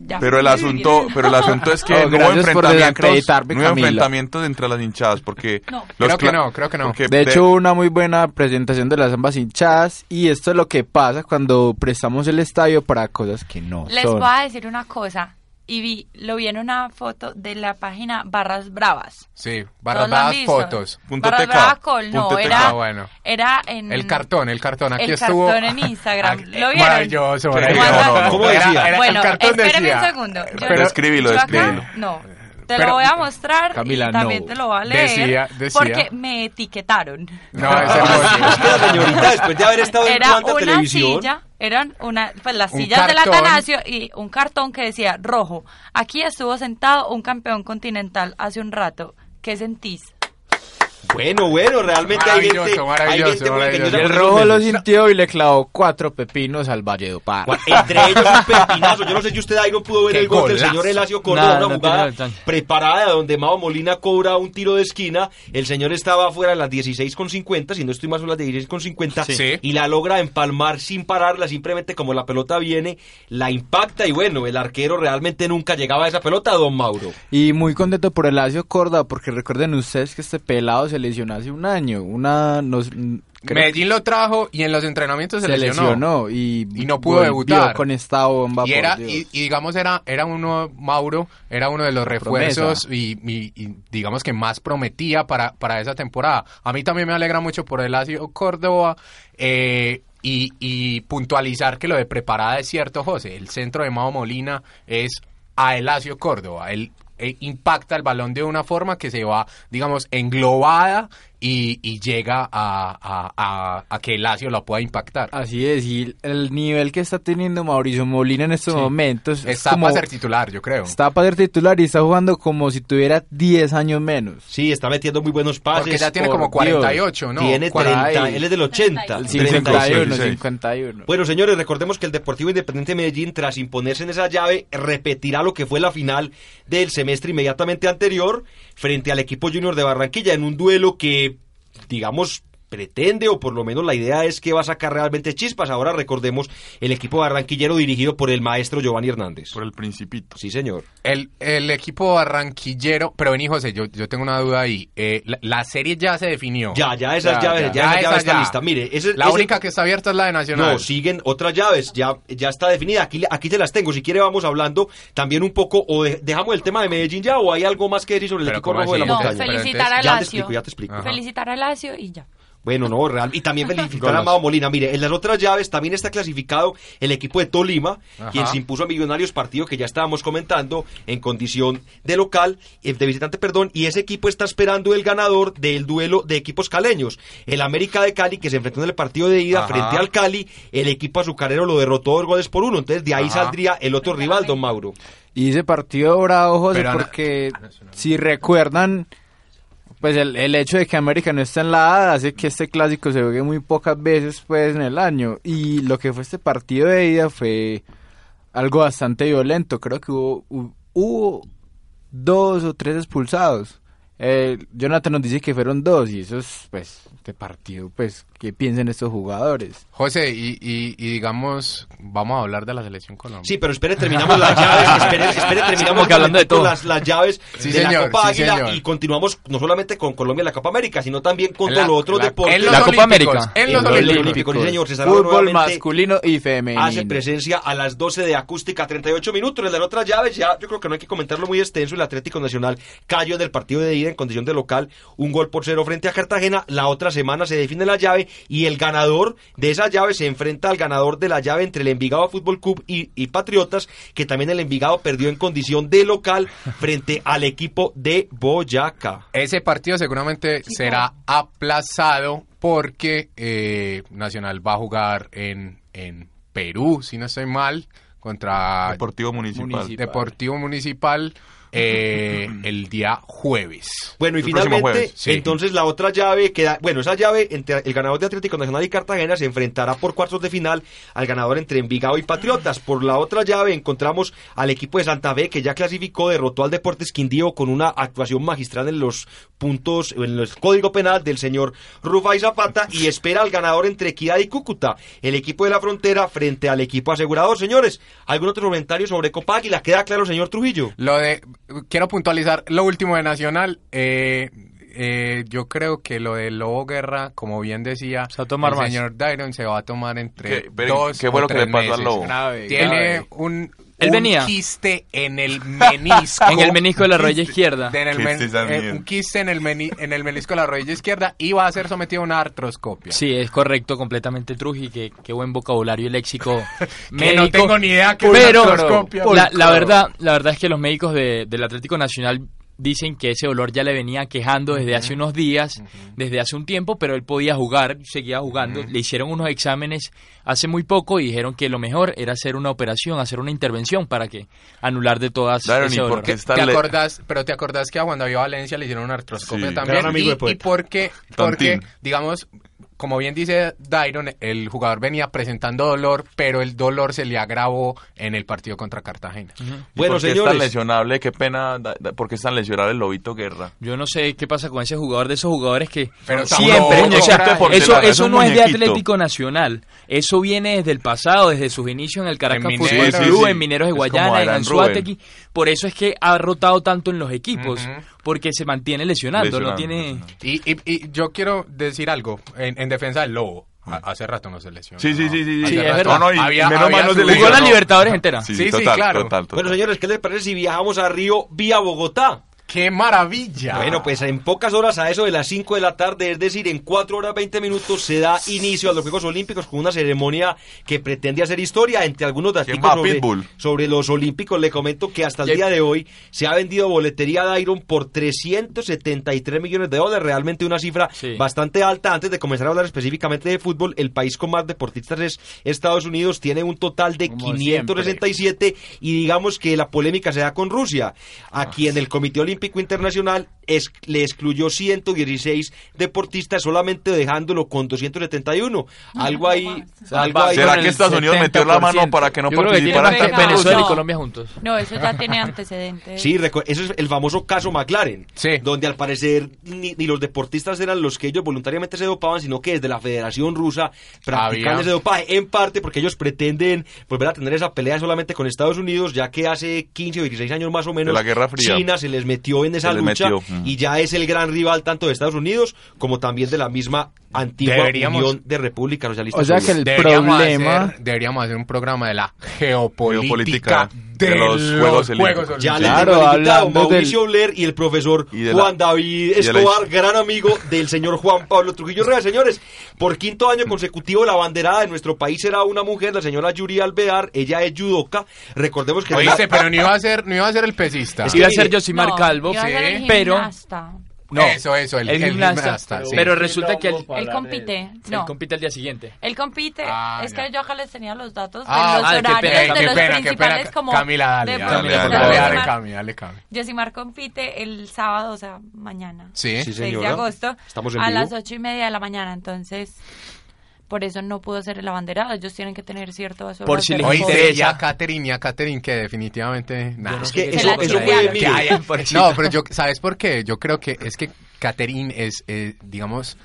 Ya. Pero el asunto, pero el asunto es que Oh, no hubo enfrentamientos, desacreditarme, no hubo Camila. enfrentamientos entre las hinchadas porque No. Creo que no, creo que no. De hecho, una muy buena presentación de las ambas hinchadas. Y esto es lo que pasa cuando prestamos el estadio para cosas que no Les son. voy a decir una cosa. Y vi, lo vi en una foto de la página Barras Bravas. Sí, ¿Todos barras bravas fotos. Punto Barras TK. Bravas Col, no, era, Ah, bueno. era en... El cartón, el cartón. Aquí el estuvo. cartón en Instagram. Ah, ¿Lo vieron? Maravilloso, maravilloso. no, no, no. ¿Cómo decía? era- bueno, el cartón espéreme decía. un segundo. Yo, Pero escríbilo, escríbilo. no, te Pero- lo voy a mostrar Camila, y también no. te lo voy a leer. Decía- decía. Porque me etiquetaron. No, ese Es que no. la señorita, después de haber estado en Era cuanta una televisión... silla, eran una, pues las sillas del. Atanasio y un cartón que decía rojo. Aquí estuvo sentado un campeón continental hace un rato. ¿Qué sentís? Bueno, bueno, realmente hay gente, Maravilloso, hay gente el rojo lo sintió y le clavó cuatro pepinos al Valledupar. Entre ellos un pepinazo. Yo no sé si usted ahí no pudo ver ¡Qué el gol del señor Elacio Córdoba, una no jugada preparada donde Mao Molina cobra un tiro de esquina. El señor estaba afuera a las 16.50, si no estoy más son las 16.50, Sí. y la logra empalmar sin pararla, simplemente como la pelota viene, la impacta y bueno, el arquero realmente nunca llegaba a esa pelota, don Mauro. Y muy contento por el Lacio Córdoba, porque recuerden ustedes que este pelado se lesionó hace un año. Una. Nos, Medellín lo trajo y en los entrenamientos se, se lesionó. lesionó y, Y no pudo debutar. con esta bomba. Y, era, y, y digamos, era, era uno, Mauro, era uno de los refuerzos y, digamos que más prometía para, para esa temporada. A mí también me alegra mucho por el Lazio Córdoba eh, y, y puntualizar que lo de preparada es cierto, José. El centro de Mao Molina es a Elacio Córdoba. Él eh, impacta el balón de una forma que se va, digamos, englobada y, y llega a, a, a- a que Elacio lo pueda impactar. Así es, y el nivel que está teniendo Mauricio Molina en estos Sí. momentos es Está como- para ser titular, yo creo. está para ser titular y está jugando como si tuviera 10 años menos. Sí, está metiendo muy buenos pases. Porque ya tiene por como Dios. 48, ¿no? Tiene 40 30, y- él es del 80. El 51, 51, 56. 51. Bueno, señores, recordemos que el Deportivo Independiente de Medellín, tras imponerse en esa llave, repetirá lo que fue la final del semestre inmediatamente anterior frente al equipo Junior de Barranquilla en un duelo que, digamos, pretende o por lo menos la idea es que va a sacar realmente chispas. Ahora recordemos el equipo barranquillero dirigido por el maestro Giovanni Hernández. por el principito. Sí, señor. El, el equipo barranquillero, pero vení José, yo, yo tengo una duda ahí. Eh, la, la serie ya se definió. Ya, ya esas Ya, llaves, ya. ya, esa esa llave está lista. Mire, ese, La ese- única que está abierta es la de Nacional. No, siguen otras llaves, ya, ya está definida. Aquí, aquí te las tengo. Si quiere, vamos hablando también un poco, o de- dejamos el tema de Medellín ya, o hay algo más que decir sobre el Pero equipo ¿cómo rojo de la? No, Montaña. felicitar a entonces- Ya te Lazio. explico, ya te explico. Ajá. Felicitar a Lazio y ya. Bueno, no, real. Y también felicitar a. Mao Molina. Mire, en las otras llaves también está clasificado el equipo de Tolima, Ajá. quien se impuso a Millonarios, partido que ya estábamos comentando en condición de local, eh, de visitante, perdón, y ese equipo está esperando el ganador del duelo de equipos caleños. El América de Cali, que se enfrentó en el partido de ida Ajá. frente al Cali, el equipo azucarero lo derrotó dos goles por uno. Entonces de ahí Ajá. saldría el otro rival, don Mauro. Y ese partido bravo, José, Pero Ana- porque si recuerdan, pues el, el hecho de que América no está en la A hace que este clásico se juegue muy pocas veces pues en el año. Y lo que fue este partido de ida fue algo bastante violento. Creo que hubo, hu- hubo dos o tres expulsados. Eh, Jonathan nos dice que fueron dos y eso es, pues, este partido, pues, ¿qué piensan estos jugadores? José, y, y, y digamos, vamos a hablar de la selección Colombia. Sí, pero espere, terminamos las llaves. Espere, espere, terminamos que hablando de todo. Las, las llaves Sí, de la Copa sí, Águila señor. y continuamos no solamente con Colombia en la Copa América, sino también con En todos la- los otros la- deportes. en los La Copa Olímpicos, América. En En los los Olímpicos. Olímpicos, sí, señor. César Fútbol masculino y femenino. hace presencia a las 12 de acústica, 38 minutos. En las otras llaves, ya yo creo que no hay que comentarlo muy extenso. El Atlético Nacional cayó del partido de ida en condición de local, un gol por cero frente a Cartagena. La otra semana se define la llave y el ganador de esa llave se enfrenta al ganador de la llave entre el Envigado Fútbol Club y, y Patriotas, que también el Envigado perdió en condición de local frente al equipo de Boyacá. Ese partido seguramente será aplazado porque eh, Nacional va a jugar en, en Perú, si no estoy mal, contra Deportivo Municipal. Municipal. Deportivo Municipal eh, el día jueves. Bueno, y El finalmente, jueves, sí. entonces la otra llave queda, bueno, esa llave entre el ganador de Atlético Nacional y Cartagena se enfrentará por cuartos de final al ganador entre Envigado y Patriotas. Por la otra llave encontramos al equipo de Santa Fe que ya clasificó, derrotó al Deportes Quindío con una actuación magistral en los puntos, en el código penal del señor Rufai Zapata y espera al ganador entre Equidad y Cúcuta, el equipo de la frontera frente al equipo asegurador. Señores, ¿algún otro comentario sobre Copa Águila? ¿Queda claro, señor Trujillo? Lo de quiero puntualizar lo último de Nacional. eh, eh, yo creo que lo de Lobo Guerra, como bien decía Se va a tomar el más. señor Dairon, se va a tomar entre ¿Qué- pero dos qué o fue lo que tres le pasó al meses. Lobo? Grave, Tiene grave. un, Él un venía. quiste en el menisco. En el menisco de la rodilla izquierda. De en el men- eh, un quiste en el, meni- en el menisco de la rodilla izquierda y va a ser sometido a una artroscopia. Sí, es correcto, completamente Truji, que qué buen vocabulario y léxico Que no tengo ni idea que es pero una artroscopia. la, la verdad, la verdad es que los médicos de- del Atlético Nacional dicen que ese olor ya le venía quejando desde hace unos días, desde hace un tiempo, pero él podía jugar, seguía jugando. Le hicieron unos exámenes hace muy poco y dijeron que lo mejor era hacer una operación, hacer una intervención para que anular de todas Daron, ese ¿y por dolor. ¿Te le- acordás, pero te acordás que a Juan David Valencia le hicieron una artroscopia Sí. también. Gran amigo y, de Poeta. y porque, porque, digamos, como bien dice Dairon, el jugador venía presentando dolor, pero el dolor se le agravó en el partido contra Cartagena. ¿Y Bueno, por qué es señores. tan lesionable? Qué pena. da- da- ¿Por qué es tan lesionable el Lobito Guerra? Yo no sé qué pasa con ese jugador de esos jugadores que Pero siempre, o sea, eso, es eso no es de. Atlético Nacional, eso viene desde el pasado, desde sus inicios en el Caracas En Fútbol Mineros. Club, Sí, sí. en Mineros de Es Guayana, en Anzuategui, por eso es que ha rotado tanto en los equipos, porque se mantiene lesionando, no tiene... lesionando. Y, y, y yo quiero decir algo en, en defensa del Lobo. Ha- Hace rato no se lesionó. Sí, sí, sí, sí. Sí, Hace es rato. verdad. No, no, y Había- menos había mal no. Jugó la. Libertadores entera. Sí, Sí, claro. total, total. Bueno, señores, ¿qué les parece si viajamos a Río vía Bogotá? ¡Qué maravilla! Bueno, pues en pocas horas, a eso de las 5 de la tarde, es decir, en 4 horas 20 minutos, se da inicio a los Juegos Olímpicos con una ceremonia que pretende hacer historia. Entre algunos datos ¿Quién va, sobre, sobre los Olímpicos, le comento que hasta el día de hoy se ha vendido boletería de Iron por 373 millones de dólares, realmente una cifra Sí. bastante alta. Antes de comenzar a hablar específicamente de fútbol, el país con más deportistas es Estados Unidos, tiene un total de Como 567 y digamos que la polémica se da con Rusia. Aquí en el Comité Olímpico Internacional es- le excluyó 116 deportistas, solamente dejándolo con 271. Algo ahí. algo ahí ¿Será que Estados Unidos metió la mano 70%. para que no participaran tanto Venezuela y. Colombia juntos. No, eso ya tiene antecedentes. Sí, eso es el famoso caso McLaren, Sí. donde al parecer ni, ni los deportistas eran los que ellos voluntariamente se dopaban, sino que desde la Federación Rusa practican Había. ese dopaje, en parte porque ellos pretenden volver a tener esa pelea solamente con Estados Unidos, ya que hace 15 o 16 años más o menos De la Guerra Fría. China se les metió en esa lucha metió, y ya es el gran rival tanto de Estados Unidos como también de la misma antigua Deberíamos- Unión de Repúblicas Socialistas. O sea que el Deberíamos problema... hacer, deberíamos hacer un programa de la geopolítica, Geopolítica de, de los Juegos Olímpicos. Ya Claro, les tengo el invitado, Mauricio Bler y el profesor Y la- Juan David la- Escobar, gran amigo del señor Juan Pablo Trujillo. Señores, por quinto año consecutivo la banderada de nuestro país será una mujer, la señora Yuri Alvear. Ella es judoka. Recordemos que... Oíste, pero no iba a ser, no iba a ser el pesista. Es que Iba a ser Josimar No, Calvo, iba a ser el pero... No, Eso, eso, el- el gimnasta, sí. Pero resulta que él, Él compite. él No. compite al día siguiente. Él compite, Ah, es ya. que yo acá les tenía los datos Ah, de los ah, qué horarios pena, de qué los pena, qué principales pena. como Camila, dale, deportistas. dale, dale, dale, dale, Yosimar- Cami, dale, Cami. Yosimar compite el sábado, o sea, mañana. Sí. Sí, 6 de agosto Estamos en a vivo. las ocho y media de la mañana, entonces por eso no pudo ser el abanderado. Ellos tienen que tener cierto vaso Por si les interesa. y a Katherine, y a Katherine que definitivamente... nada. Es que eso, la eso fue, Que no, pero yo, ¿sabes por qué? Yo creo que es que Catherine es, eh, digamos,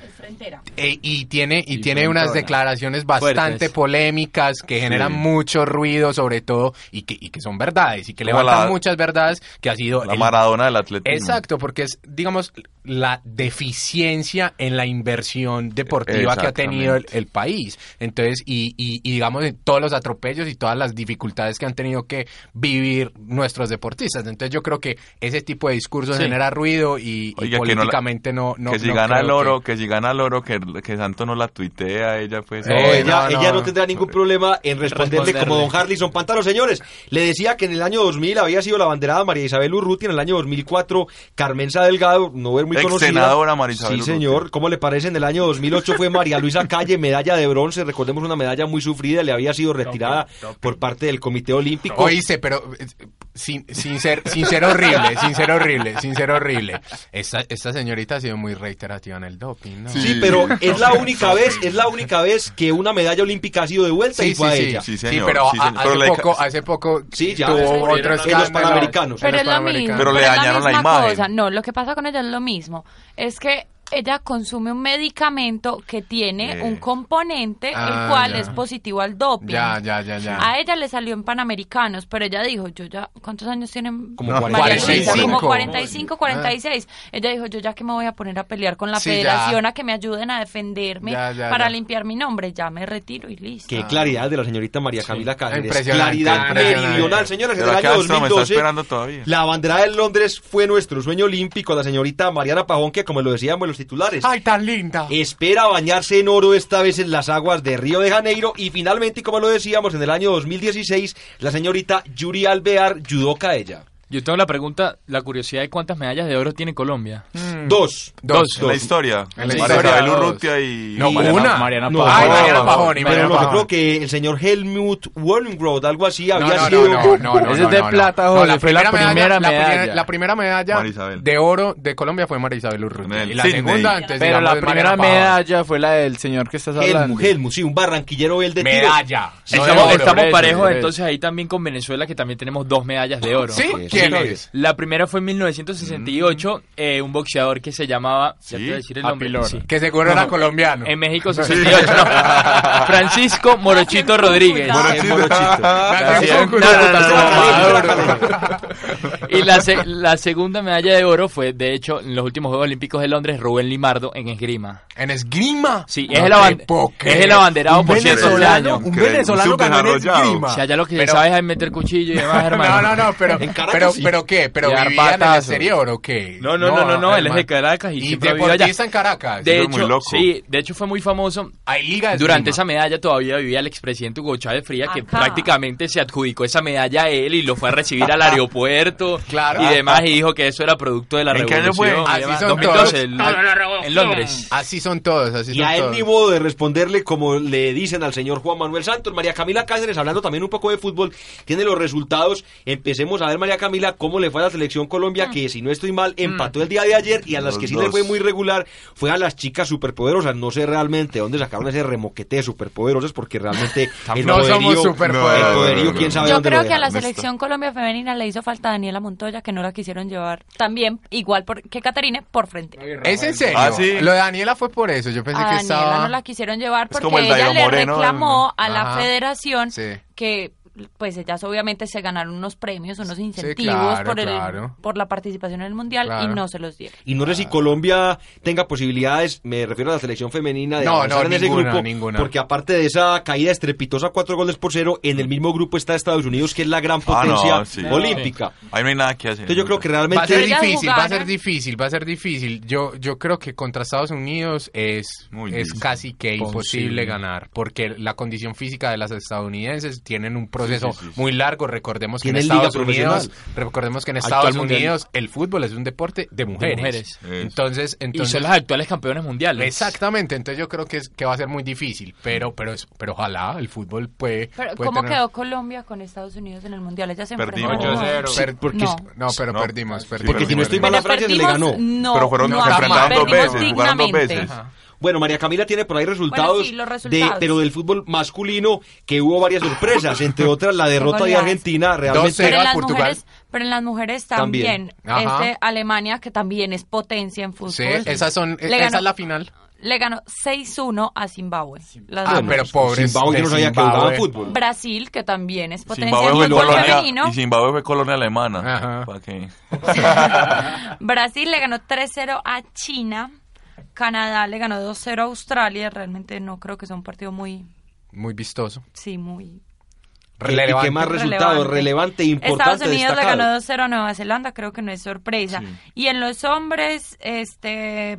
eh, y tiene y Y tiene unas declaraciones bastante Fuertes. polémicas que generan mucho ruido, sobre todo, y que, y que son verdades, y que Como levantan la- muchas verdades, que ha sido... La el- Maradona del atletismo. Exacto, porque es, digamos, la deficiencia en la inversión deportiva que ha tenido el, país. Entonces, y, y, y digamos, en todos los atropellos y todas las dificultades que han tenido que vivir nuestros deportistas. Entonces, yo creo que ese tipo de discurso Sí. genera ruido y, y Oiga, no políticamente no, no, que si no gana el oro, que- que... si gana el oro, que, que Santo no la tuitea ella, pues. No, Eh, ella, no, no. ella no tendrá ningún problema en responderle, Responderle. como don Harlison Pantalo. Señores, le decía que en el año 2000 había sido la banderada María Isabel Urruti, en el año 2004 Carmenza Delgado, no ver muy Ex conocida. senadora María Isabel Sí, señor. ¿Cómo le parece? En el año 2008 fue María Luisa Calle, medalla de bronce. Recordemos una medalla muy sufrida, le había sido retirada por parte del Comité Olímpico. Oíste, pero eh, sin, sin, ser, sin ser horrible, sin ser horrible, sin ser horrible. Esta, esta señorita ha sido muy reiterativa en el doping, ¿no? Sí, pero es la única vez, es la única vez que una medalla olímpica ha sido devuelta y Sí, fue sí, a sí, ella. Sí, sí, señor, pero sí, a- señor. hace Pero poco, hace poco Sí, ya, tuvo en otro los escándalo. Panamericanos. Pero En es los lo mismo. Panamericanos. Pero le la dañaron la misma imagen. cosa. No, lo que pasa con ella es lo mismo. Es que ella consume un medicamento que tiene Eh. un componente Ah, el cual ya. es positivo al doping. Ya, ya, ya, ya. A ella le salió en Panamericanos, pero ella dijo, yo ya, ¿cuántos años tienen? Como No, María 45. Luisa? Como Ah. 45, 46. Ella dijo, yo ya que me voy a poner a pelear con la Sí, federación ya. a que me ayuden a defenderme Ya, ya, para ya. limpiar mi nombre, ya me retiro y listo. Qué claridad de la señorita María Camila Cáceres. Impresionante, Claridad meridional, señores. En Pero el acá año hasta me está 2012, esperando todavía. la bandera de Londres fue nuestro sueño olímpico. La señorita Mariana Pajón, que como lo decíamos los titulares, Ay, tan linda. espera bañarse en oro esta vez en las aguas de Río de Janeiro. Y finalmente, como lo decíamos, en el año 2016, la señorita Yuri Alvear, judoka ella. Yo tengo la pregunta, la curiosidad de cuántas medallas de oro tiene Colombia. Dos. Dos. En la historia. En la María historia. Urrutia y... No, y- una. Mariana No, Ay, no, Mariana y Pero Mariana no, yo creo que el señor Helmut Wallengroth, algo así, No, había no, sido... no, no, no, no, Ese es de no, no. plata, No, José, fue la primera la medalla. primera- La primera medalla de oro de Colombia fue María Isabel Urrutia. Y la Sydney. segunda, entonces, Pero la primera Mariana medalla fue la del señor que estás hablando. Helmut, Helmut, sí, un barranquillero él de tiro. Medalla. Estamos, parejos entonces ahí también con Venezuela que también tenemos dos medallas de oro. ¿Sí? La primera fue en 1968, eh, un boxeador que se llamaba, ya te Sí, voy a decir el nombre, Lord. sí. Que seguro era colombiano. En México 68, no. Francisco Morochito Rodríguez. Morochito. Gracias, No, no, no. Y la, se- la segunda medalla de oro fue, de hecho, en los últimos Juegos Olímpicos de Londres, Rubén Limardo en esgrima. En esgrima. Sí, No es, el, es el abanderado, por cierto, venezolano, año. Un venezolano ganó en esgrima. Si allá lo que Pero- se sabe es meter cuchillo y demás, hermano. No, no, no, pero, pero, sí. pero qué, pero Y dar vivía en el exterior o qué? No, no, no, no, no, él es de Caracas y, Y deportista en Caracas. De muy hecho, loco. sí, de hecho fue muy famoso. Hay liga de Durante esa medalla todavía vivía el expresidente Hugo Chávez Fría, que Acá. prácticamente se adjudicó esa medalla a él y lo fue a recibir al aeropuerto Claro. y demás, y dijo que eso era producto de la ¿En qué año revolución. fue? y Así son 2012, todos. en Londres. Así son todos, así Y son a él ni modo de responderle como le dicen al señor Juan Manuel Santos. María Camila Cáceres, hablando también un poco de fútbol, tiene los resultados. Empecemos a ver, María Camila, cómo le fue a la selección Colombia, que si no estoy mal, empató el día de ayer y a las Los que sí le fue muy regular fue a las chicas superpoderosas. No sé realmente dónde sacaron ese remoquete de superpoderosas, porque realmente el No somos poderío, No, no, quién sabe Yo dónde creo lo que a la selección Colombia femenina le hizo falta Daniela Montoya, que no la quisieron llevar también, igual por, que Caterine, por frente. ¿Es en serio? Ah, sí. Lo de Daniela fue por eso. Yo pensé A que Daniela estaba... no la quisieron llevar porque el ella Dairo le Moreno, reclamó a la Ajá. federación Sí. que pues ellas obviamente se ganaron unos premios, unos incentivos claro, por el claro. por la participación en el mundial Claro. y no se los dieron. Y no sé si Colombia tenga posibilidades, me refiero a la selección femenina, de No, avanzar no, en ese ninguna, grupo, ninguna. porque aparte de esa caída estrepitosa, cuatro goles por cero, en el mismo grupo está Estados Unidos, que es la gran Ah, no, potencia sí. olímpica. Ahí no hay nada que hacer. Entonces yo creo que Va a realmente... ser difícil, va a ser difícil, va a ser difícil. Yo, yo creo que contra Estados Unidos es, Muy es difícil. casi que imposible Imposible. ganar, porque la condición física de las estadounidenses tienen un proceso proceso sí, sí, sí. muy largo. Recordemos que en Estados Unidos, recordemos que en Estados Actual mundial. Unidos el fútbol es un deporte de mujeres. mujeres. Entonces, Y entonces son las actuales campeones mundiales. Exactamente, entonces yo creo que, es, que va a ser muy difícil, pero pero es- pero ojalá el fútbol puede. Pero, puede ¿Cómo tener- quedó Colombia con Estados Unidos en el Mundial? Ella se Perdimos. enfrentaron. 8-0. Sí, Per- porque- No. No, pero No. perdimos, perdimos. Porque si no estoy mal, a Francia se le ganó. No, Pero fueron- no, se enfrentaron dos veces, jugaron dos veces. Bueno, María Camila tiene por ahí resultados, sí, los resultados. de pero del fútbol masculino que hubo varias sorpresas, entre otras la derrota de. Argentina realmente Pero en, a las Portugal. mujeres, pero en las mujeres también. También. Este, Alemania, que también es potencia en fútbol. Sí, esas son, Le esa ganó- es la final. Le ganó 6-1 a Zimbabue. Las Ah, pero pobres. Zimbabue de no sabía que jugaba fútbol. Brasil, que también es potencia Zimbabue en fue fútbol colonia, femenino. y Zimbabue fue colonia alemana. Ajá. ¿Para qué? Brasil le ganó 3-0 a China. Canadá le ganó 2-0 a Australia. Realmente no creo que sea un partido muy, Muy vistoso. sí, muy ¿Y qué más resultado relevante e importante Estados Unidos le destacado? ganó 2-0 a Nueva Zelanda, creo que no es sorpresa. Y en los hombres, este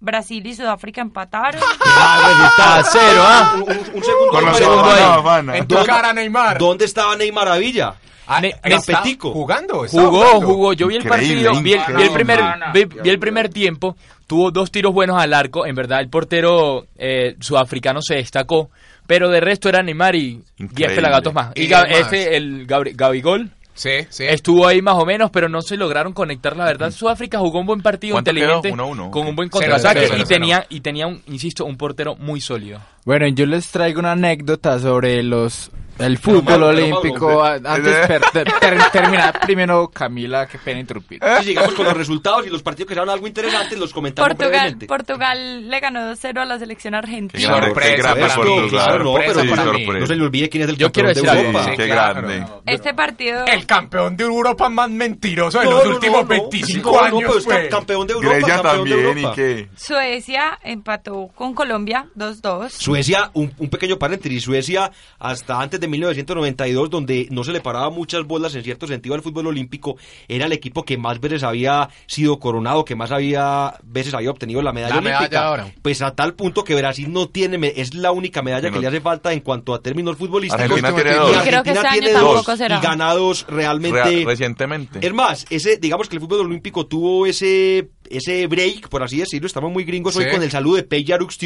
Brasil y Sudáfrica empataron. Ah, A cero, ¿ah? Un, un- un segundo, Con un segundo ahí. En tu ¿Dónde- cara, Neymar. ¿Dónde estaba Neymar Maravilla? Ah, Ne- está Capetico. Jugando. Jugó, jugando. jugó. Yo vi el Increíble, partido, vi el, vi el primer, vi, vi el primer tiempo. Tuvo dos tiros buenos al arco. En verdad, el portero eh, sudafricano se destacó. Pero de resto era Neymar y 10 Increíble. pelagatos más. Y, Y Ga- demás. este, el Gabri- Gabigol, Sí, sí. estuvo ahí más o menos, pero no se lograron conectar. La verdad, Sudáfrica jugó un buen partido ¿Cuánto inteligente? Uno uno, con un buen contraataque y tenía, y tenía un, insisto, un portero muy sólido. Bueno, yo les traigo una anécdota sobre los el fútbol olímpico. Antes per- ter- ter- terminar primero, Camila, qué pena interrumpir. Sí, sigamos con los resultados y los partidos que sean algo interesantes los comentamos Portugal, brevemente. Portugal le ganó 2-0 a la selección argentina. Sorpresa qué grande para mí, Portugal. Claro, no, pero sorpresa para sí, mí. sorpresa. No se le olvide quién es el Yo campeón quiero de decir algo, Europa. sí, Qué claro. grande. Este partido... El campeón de Europa más mentiroso de No, los no, últimos no, no. 25 No, no, años. pero es fue. campeón de Europa, Grecia campeón de también, ¿y Europa. qué? Suecia empató con Colombia 2-2. Suecia, un, un pequeño paréntesis, Suecia hasta antes de 1992, donde no se le paraba muchas bolas en cierto sentido al fútbol olímpico, era el equipo que más veces había sido coronado, que más había veces había obtenido la medalla La medalla olímpica. de oro. Pues a tal punto que Brasil no tiene, es la única medalla Que le hace falta en cuanto a términos futbolísticos. Argentina tiene Y dos. Y creo que este año tiene tampoco dos, será. y ganados realmente Rea- recientemente. es más, ese, digamos que el fútbol olímpico tuvo ese, ese break, por así decirlo, estamos muy gringos hoy con el saludo de Paige Yarux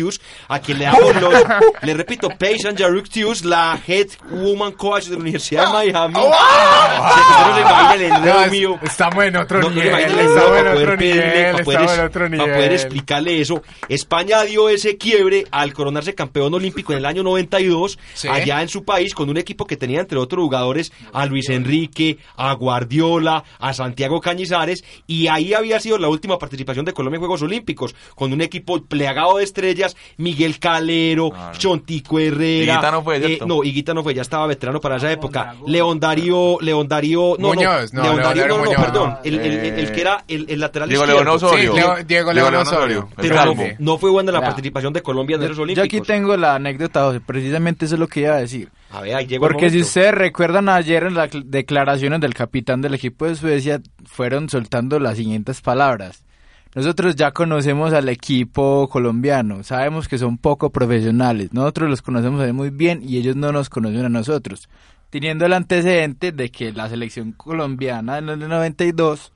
a quien le damos los, le repito, Paige Yarux la head woman coach de la Universidad de Miami. Estamos en otro nivel. estamos en para otro nivel. Estamos en otro para poder nivel. explicarle eso. España dio ese quiebre al coronarse campeón olímpico en el año 92, Sí. allá en su país, con un equipo que tenía entre otros jugadores a Luis Enrique, a Guardiola, a Santiago Cañizares, y ahí había sido la última participación de Colombia en Juegos Olímpicos, con un equipo plegado de estrellas, Miguel Calero, Claro. Chontico Herrera. Higuita no fue, eh, no, Higuita no fue, ya estaba veterano para esa época. León Darío, León Darío, no, Muñoz, no, León Darío, no, no, Muñoz, perdón, el, el- el- el Eh, que era el, el lateral Diego. León Osorio. Sí, Leo- Diego León Osorio. Pero no, fue buena la participación de Colombia en esos Yo Olímpicos. aquí tengo la anécdota, José, precisamente eso es lo que iba a decir. A ver, ahí llegó el Porque si ustedes recuerdan ayer en las cl- declaraciones del capitán del equipo de Suecia, fueron soltando las siguientes palabras. Nosotros ya conocemos al equipo colombiano, sabemos que son poco profesionales, nosotros los conocemos muy bien y ellos no nos conocen a nosotros. Teniendo el antecedente de que la selección colombiana en el 92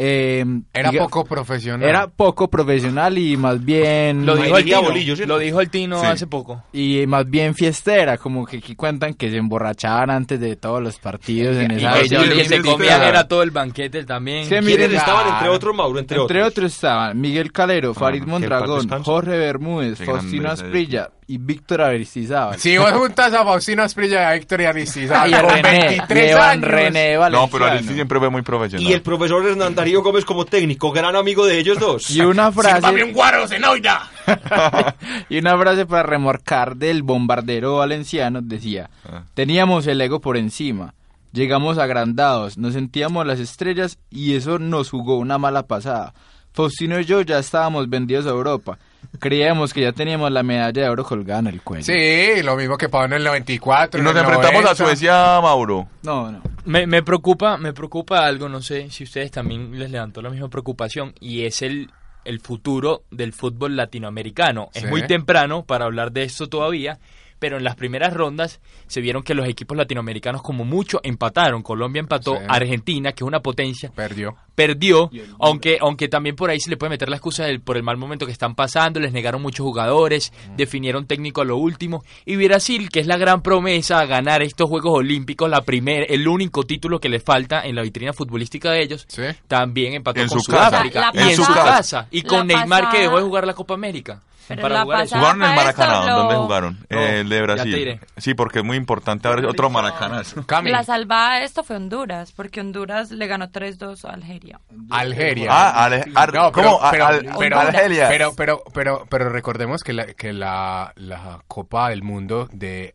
eh, Era diga- poco profesional. era poco profesional y más bien Lo dijo el Tino, Bolillo, ¿cierto? lo dijo el Tino Sí. hace poco. y más bien fiestera, como que aquí cuentan que se emborrachaban antes de todos los partidos en Y esa sí, y que sí, se sí, comían sí. era todo el banquete también. Sí, ¿Quiénes miren, estaban ah, entre otros, Mauro? Entre, Entre otros. otros estaban Miguel Calero, Farid que en Mondragón. Jorge Bermúdez, Qué Faustino Asprilla y Víctor Aristizábal. Si vos juntas a Faustino Asprilla y a Héctor y a Aristizábal y a con René, 23 Levan años. René No, pero Aristi siempre fue muy profesional. Y el profesor Hernán Darío Gómez como técnico, gran amigo de ellos dos. Y una frase un guaro, Zenoida. y una frase para remorcar del bombardero valenciano decía, Ah. teníamos el ego por encima, llegamos agrandados, nos sentíamos las estrellas y eso nos jugó una mala pasada. Faustino y yo ya estábamos vendidos a Europa. Creíamos que ya teníamos la medalla de oro colgada en el cuello. Sí, lo mismo que pasó en el 94. Y nos en el enfrentamos 90. a Suecia, Mauro. No, no. Me, me preocupa, me preocupa algo, no sé si ustedes también les levantó la misma preocupación, y es el, el futuro del fútbol latinoamericano. Es muy temprano para hablar de esto todavía, pero en las primeras rondas se vieron que los equipos latinoamericanos como mucho empataron. Colombia empató, Sí. Argentina, que es una potencia, Perdió. perdió, aunque, aunque también por ahí se le puede meter la excusa del, por el mal momento que están pasando, les negaron muchos jugadores, definieron técnico a lo último, y Brasil, que es la gran promesa a ganar estos Juegos Olímpicos, la primer, el único título que les falta en la vitrina futbolística de ellos, Sí. también empató En con su casa. Sudáfrica, La- la y en su casa, y con Neymar que dejó de jugar la Copa América. Pero para la jugar pasada- Jugaron en el Maracaná. lo- ¿Dónde jugaron? No, Eh, el de ya te Brasil. diré. Sí, porque es muy importante ahora otro Maracanazo. Cami, La salvada de esto fue Honduras, porque Honduras le ganó 3-2 a Algeria. Algeria. Ah, Ale- Ar- No, pero- ¿cómo? Pero- Al- pero- Argelia. Pero, pero, pero, pero recordemos que la, que la, la Copa del Mundo de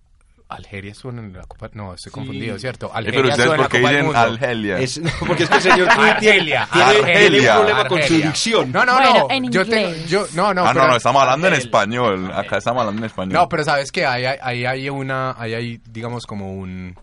Algeria suena en la Copa. No, estoy confundido, ¿cierto? Algeria pero ustedes, suena en la ¿por qué Copa del dicen Mundo. Argelia? Es, no, porque es que el señor Cruz tiene, un problema con su dicción. No, no, Bueno, no. en yo yo, no, no. ah, no, pero- no, estamos hablando en español. Acá estamos hablando en español. No, pero sabes que ahí hay, ahí hay una, ahí hay, digamos, como un,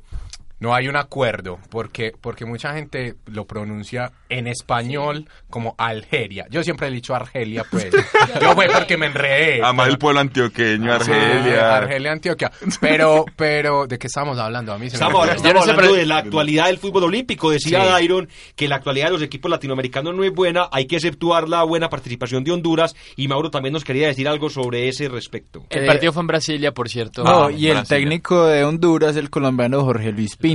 no hay un acuerdo, porque, porque mucha gente lo pronuncia en español como Algeria. Yo siempre he dicho Argelia, pues. Yo fue porque me enredé. Además el pueblo antioqueño, Argelia. Argelia, Antioquia. Pero, pero, ¿de qué estamos hablando? A mí se me Estamos, olvidó. estamos hablando de la actualidad del fútbol olímpico. Decía Sí. Dairon que la actualidad de los equipos latinoamericanos no es buena. Hay que exceptuar la buena participación de Honduras. Y Mauro también nos quería decir algo sobre ese respecto. El Eh, partido fue en Brasilia, por cierto. No, Ah, y el técnico de Honduras, el colombiano Jorge Luis Pinto.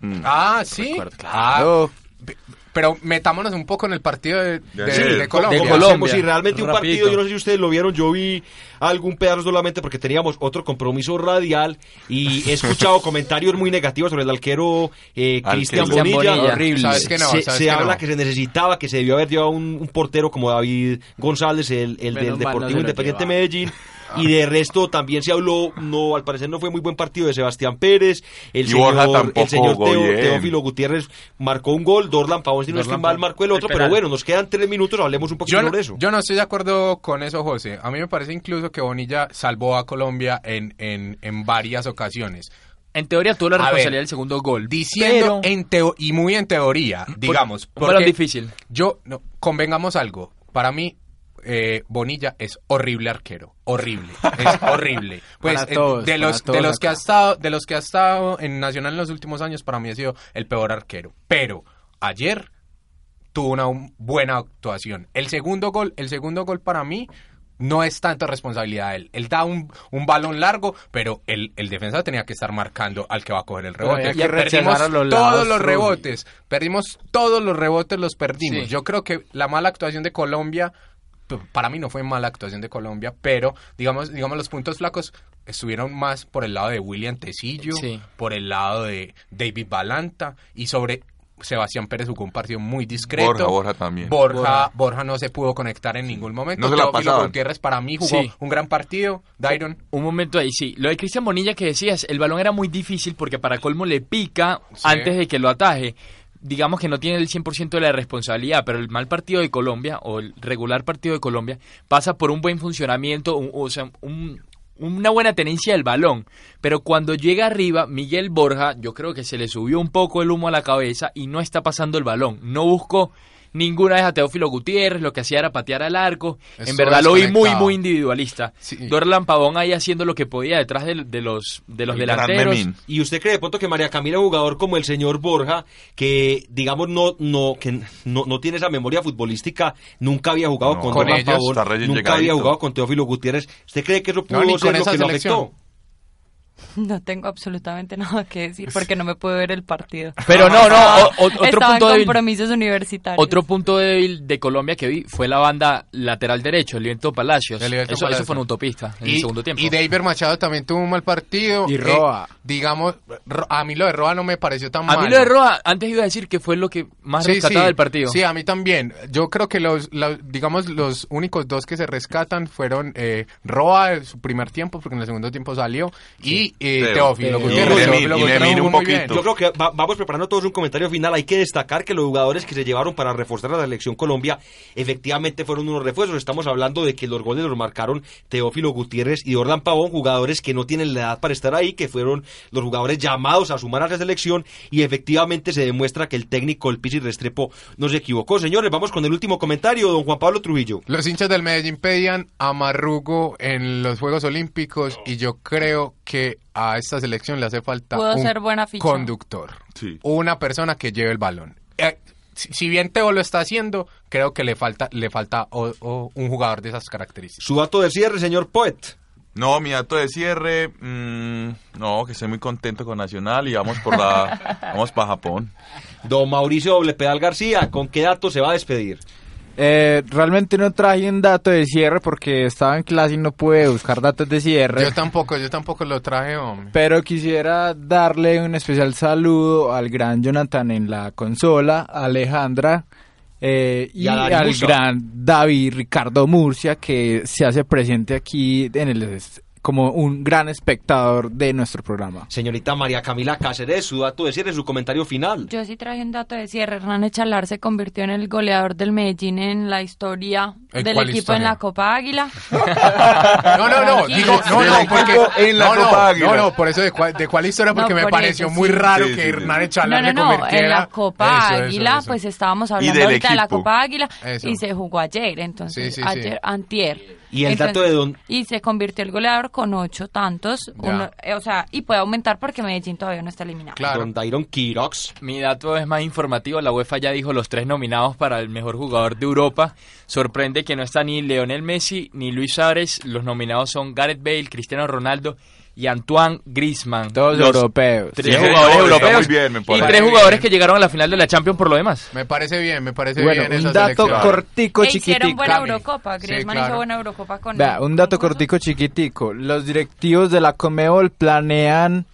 Mm. Ah, sí. Recuerdo, claro. pe- pero metámonos un poco en el partido de, de- Sí, de de Colombia. de Colombia. Si realmente un partido, yo no sé si ustedes lo vieron, yo vi algún pedazo solamente porque teníamos otro compromiso radial y he escuchado comentarios muy negativos sobre el arquero eh. Cristian Bonilla. Bonilla. Horrible. ¿Sabes que no? se ¿Sabes se que habla no? que se necesitaba, que se debió haber llevado un, un portero como David González, el, del no Deportivo Independiente llevaron. Medellín. Y de resto también se habló, no, al parecer no fue muy buen partido de Sebastián Pérez. El Y señor, tampoco el señor Teo-. Teófilo Gutiérrez marcó un gol, Dorlan Pavón, si no estoy mal, marcó el otro. El Pero bueno, nos quedan tres minutos, hablemos un poquito Yo no, sobre eso. yo no estoy de acuerdo con eso, José. A mí me parece incluso que Bonilla salvó a Colombia en, en, en varias ocasiones. En teoría tuvo la ver, responsabilidad del segundo gol. Diciendo pero- en teo y muy en teoría, digamos. balón porque difícil. Yo, no, convengamos algo. Para mí, eh, Bonilla es horrible arquero. Horrible. Es horrible. Pues eh, todos, de los, de que ha estado, de los que ha estado en Nacional en los últimos años, para mí ha sido el peor arquero. Pero ayer tuvo una un- buena actuación. El segundo gol, el segundo gol para mí no es tanto responsabilidad de él. Él da un, un balón largo, pero el, el defensa tenía que estar marcando al que va a coger el rebote. rechazar Perdimos los todos los rebotes. Perdimos todos los rebotes, los perdimos. Sí. Yo creo que la mala actuación de Colombia, para mí no fue mala actuación de Colombia, pero digamos, digamos los puntos flacos estuvieron más por el lado de William Tecillo, Sí. por el lado de David Balanta y sobre Sebastián Pérez jugó un partido muy discreto. Borja, Borja también. Borja, Borja. Borja no se pudo conectar en ningún momento. No se la pasaban. Gutiérrez para mí jugó Sí. un gran partido. Dairon. Un momento ahí, sí. Lo de Cristian Bonilla que decías, el balón era muy difícil porque para colmo le pica Sí. antes de que lo ataje. Digamos que no tiene el 100% de la responsabilidad, pero el mal partido de Colombia o el regular partido de Colombia pasa por un buen funcionamiento, un- o sea, un- una buena tenencia del balón. Pero cuando llega arriba, Miguel Borja, yo creo que se le subió un poco el humo a la cabeza y no está pasando el balón. No buscó ninguna vez a Teófilo Gutiérrez, lo que hacía era patear al arco. en verdad lo vi muy, muy individualista. Sí. Dorlan Pavón ahí haciendo lo que podía detrás de, de los, de los El delanteros. ¿Y usted cree de pronto que María Camila, jugador como el señor Borja, que digamos no no que no, no tiene esa memoria futbolística, nunca había jugado No. con, Con Dorlan ellos. Pavón, nunca había jugado con Teófilo Gutiérrez? ¿Usted cree que eso pudo No, ser lo que lo selección. afectó? No tengo absolutamente nada que decir porque no me pude ver el partido. Pero no, no, o- o- otro Estaba punto en débil. compromisos universitarios. Otro punto débil de Colombia que vi fue la banda lateral derecho, Eliberto Palacios. Eliberto eso, eso Palacios. fue un autopista en el Y, segundo tiempo. y David Machado también tuvo un mal partido. Y Eh, Roa. digamos, Ro- a mí lo de Roa no me pareció tan a malo. mí lo de Roa, antes iba a decir que fue lo que más Sí, rescataba sí. del partido. Sí, a mí también. Yo creo que los, digamos, los únicos dos que se rescatan fueron eh, Roa en su primer tiempo, porque en el segundo tiempo salió, y y eh, Teo. Teófilo Teo. Gutiérrez. Y Teófilo jugó un muy bien. poquito. Yo creo que va- vamos preparando todos un comentario final. Hay que destacar que los jugadores que se llevaron para reforzar a la selección Colombia efectivamente fueron unos refuerzos. Estamos hablando de que los goles los marcaron Teófilo Gutiérrez y Jordan Pavón, jugadores que no tienen la edad para estar ahí, que fueron los jugadores llamados a sumar a la selección y efectivamente se demuestra que el técnico, el Pizzi Restrepo, no se equivocó. Señores, vamos con el último comentario, don Juan Pablo Trujillo. Los hinchas del Medellín pedían a Marrugo en los Juegos Olímpicos y yo creo que a esta selección le hace falta Pudo un ser buena ficha. conductor, una persona que lleve el balón. Eh, si, si bien Teo lo está haciendo, creo que le falta le falta o- o un jugador de esas características. Su dato de cierre, señor Poet. No, mi dato de cierre, mm, no, que estoy muy contento con Nacional y vamos por la, vamos para Japón. Don Mauricio Doble Pedal García, ¿con qué dato se va a despedir? Eh, realmente no traje un dato de cierre porque estaba en clase y no pude buscar datos de cierre. Yo tampoco, yo tampoco lo traje, hombre. Pero quisiera darle un especial saludo al gran Jonathan en la consola, a Alejandra eh, y, al Musa. gran David Ricardo Murcia que se hace presente aquí en el como un gran espectador de nuestro programa. Señorita María Camila Cáceres, su dato de cierre, su comentario final. Yo sí traje un dato de cierre. Hernán Echalar se convirtió en el goleador del Medellín en la historia ¿En del equipo historia? en la Copa Águila. No, no, no, digo, no, no, equipo porque en la no, no, Copa Águila. no, no, por eso de cuál, de cuál historia, porque No, me pareció eso, muy sí. raro Sí, que sí. Hernán Echalar no, se no, convirtiera. en la Copa Eso, Águila, eso. pues estábamos hablando del ahorita de la equipo. Copa Águila Eso. y se jugó ayer, entonces, Sí, sí, sí. ayer, antier. Y el dato de don- Y se convirtió el goleador con ocho tantos, uno- eh, o sea, y puede aumentar porque Medellín todavía no está eliminado. Claro. Don Dairon Quirox. Mi dato es más informativo. La UEFA ya dijo los tres nominados para el mejor jugador de Europa. Sorprende que no está ni Leonel Messi ni Luis Suárez. Los nominados son Gareth Bale, Cristiano Ronaldo y Antoine Griezmann. Todos Los europeos. Tres Sí, jugadores europeos muy bien, me y tres jugadores que llegaron a la final de la Champions por lo demás. Me parece bien, me parece Bueno, bien un esa dato selección. cortico, E hicieron chiquitico. buena Cami. Eurocopa, Sí, Griezmann claro. hizo buena Eurocopa con Vea, un dato con- cortico chiquitico. Los directivos de la Comebol planean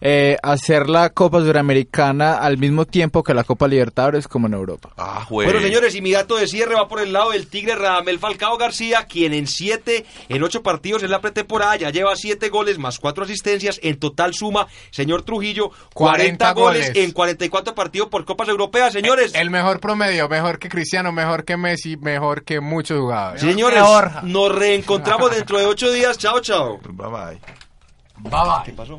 eh, hacer la Copa Suramericana al mismo tiempo que la Copa Libertadores como en Europa. Ah. Bueno, señores, y mi dato de cierre va por el lado del Tigre Radamel Falcao García, quien en siete, en ocho partidos en la pretemporada ya lleva siete goles más cuatro asistencias. En total suma, señor Trujillo, 40, 40 goles, goles. en 44 partidos por Copas Europeas, señores. El mejor promedio, mejor que Cristiano, mejor que Messi, mejor que muchos jugadores. Señores, nos reencontramos dentro de ocho días. Chao, chao. Bye bye. Bye bye. ¿Qué pasó?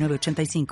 906985.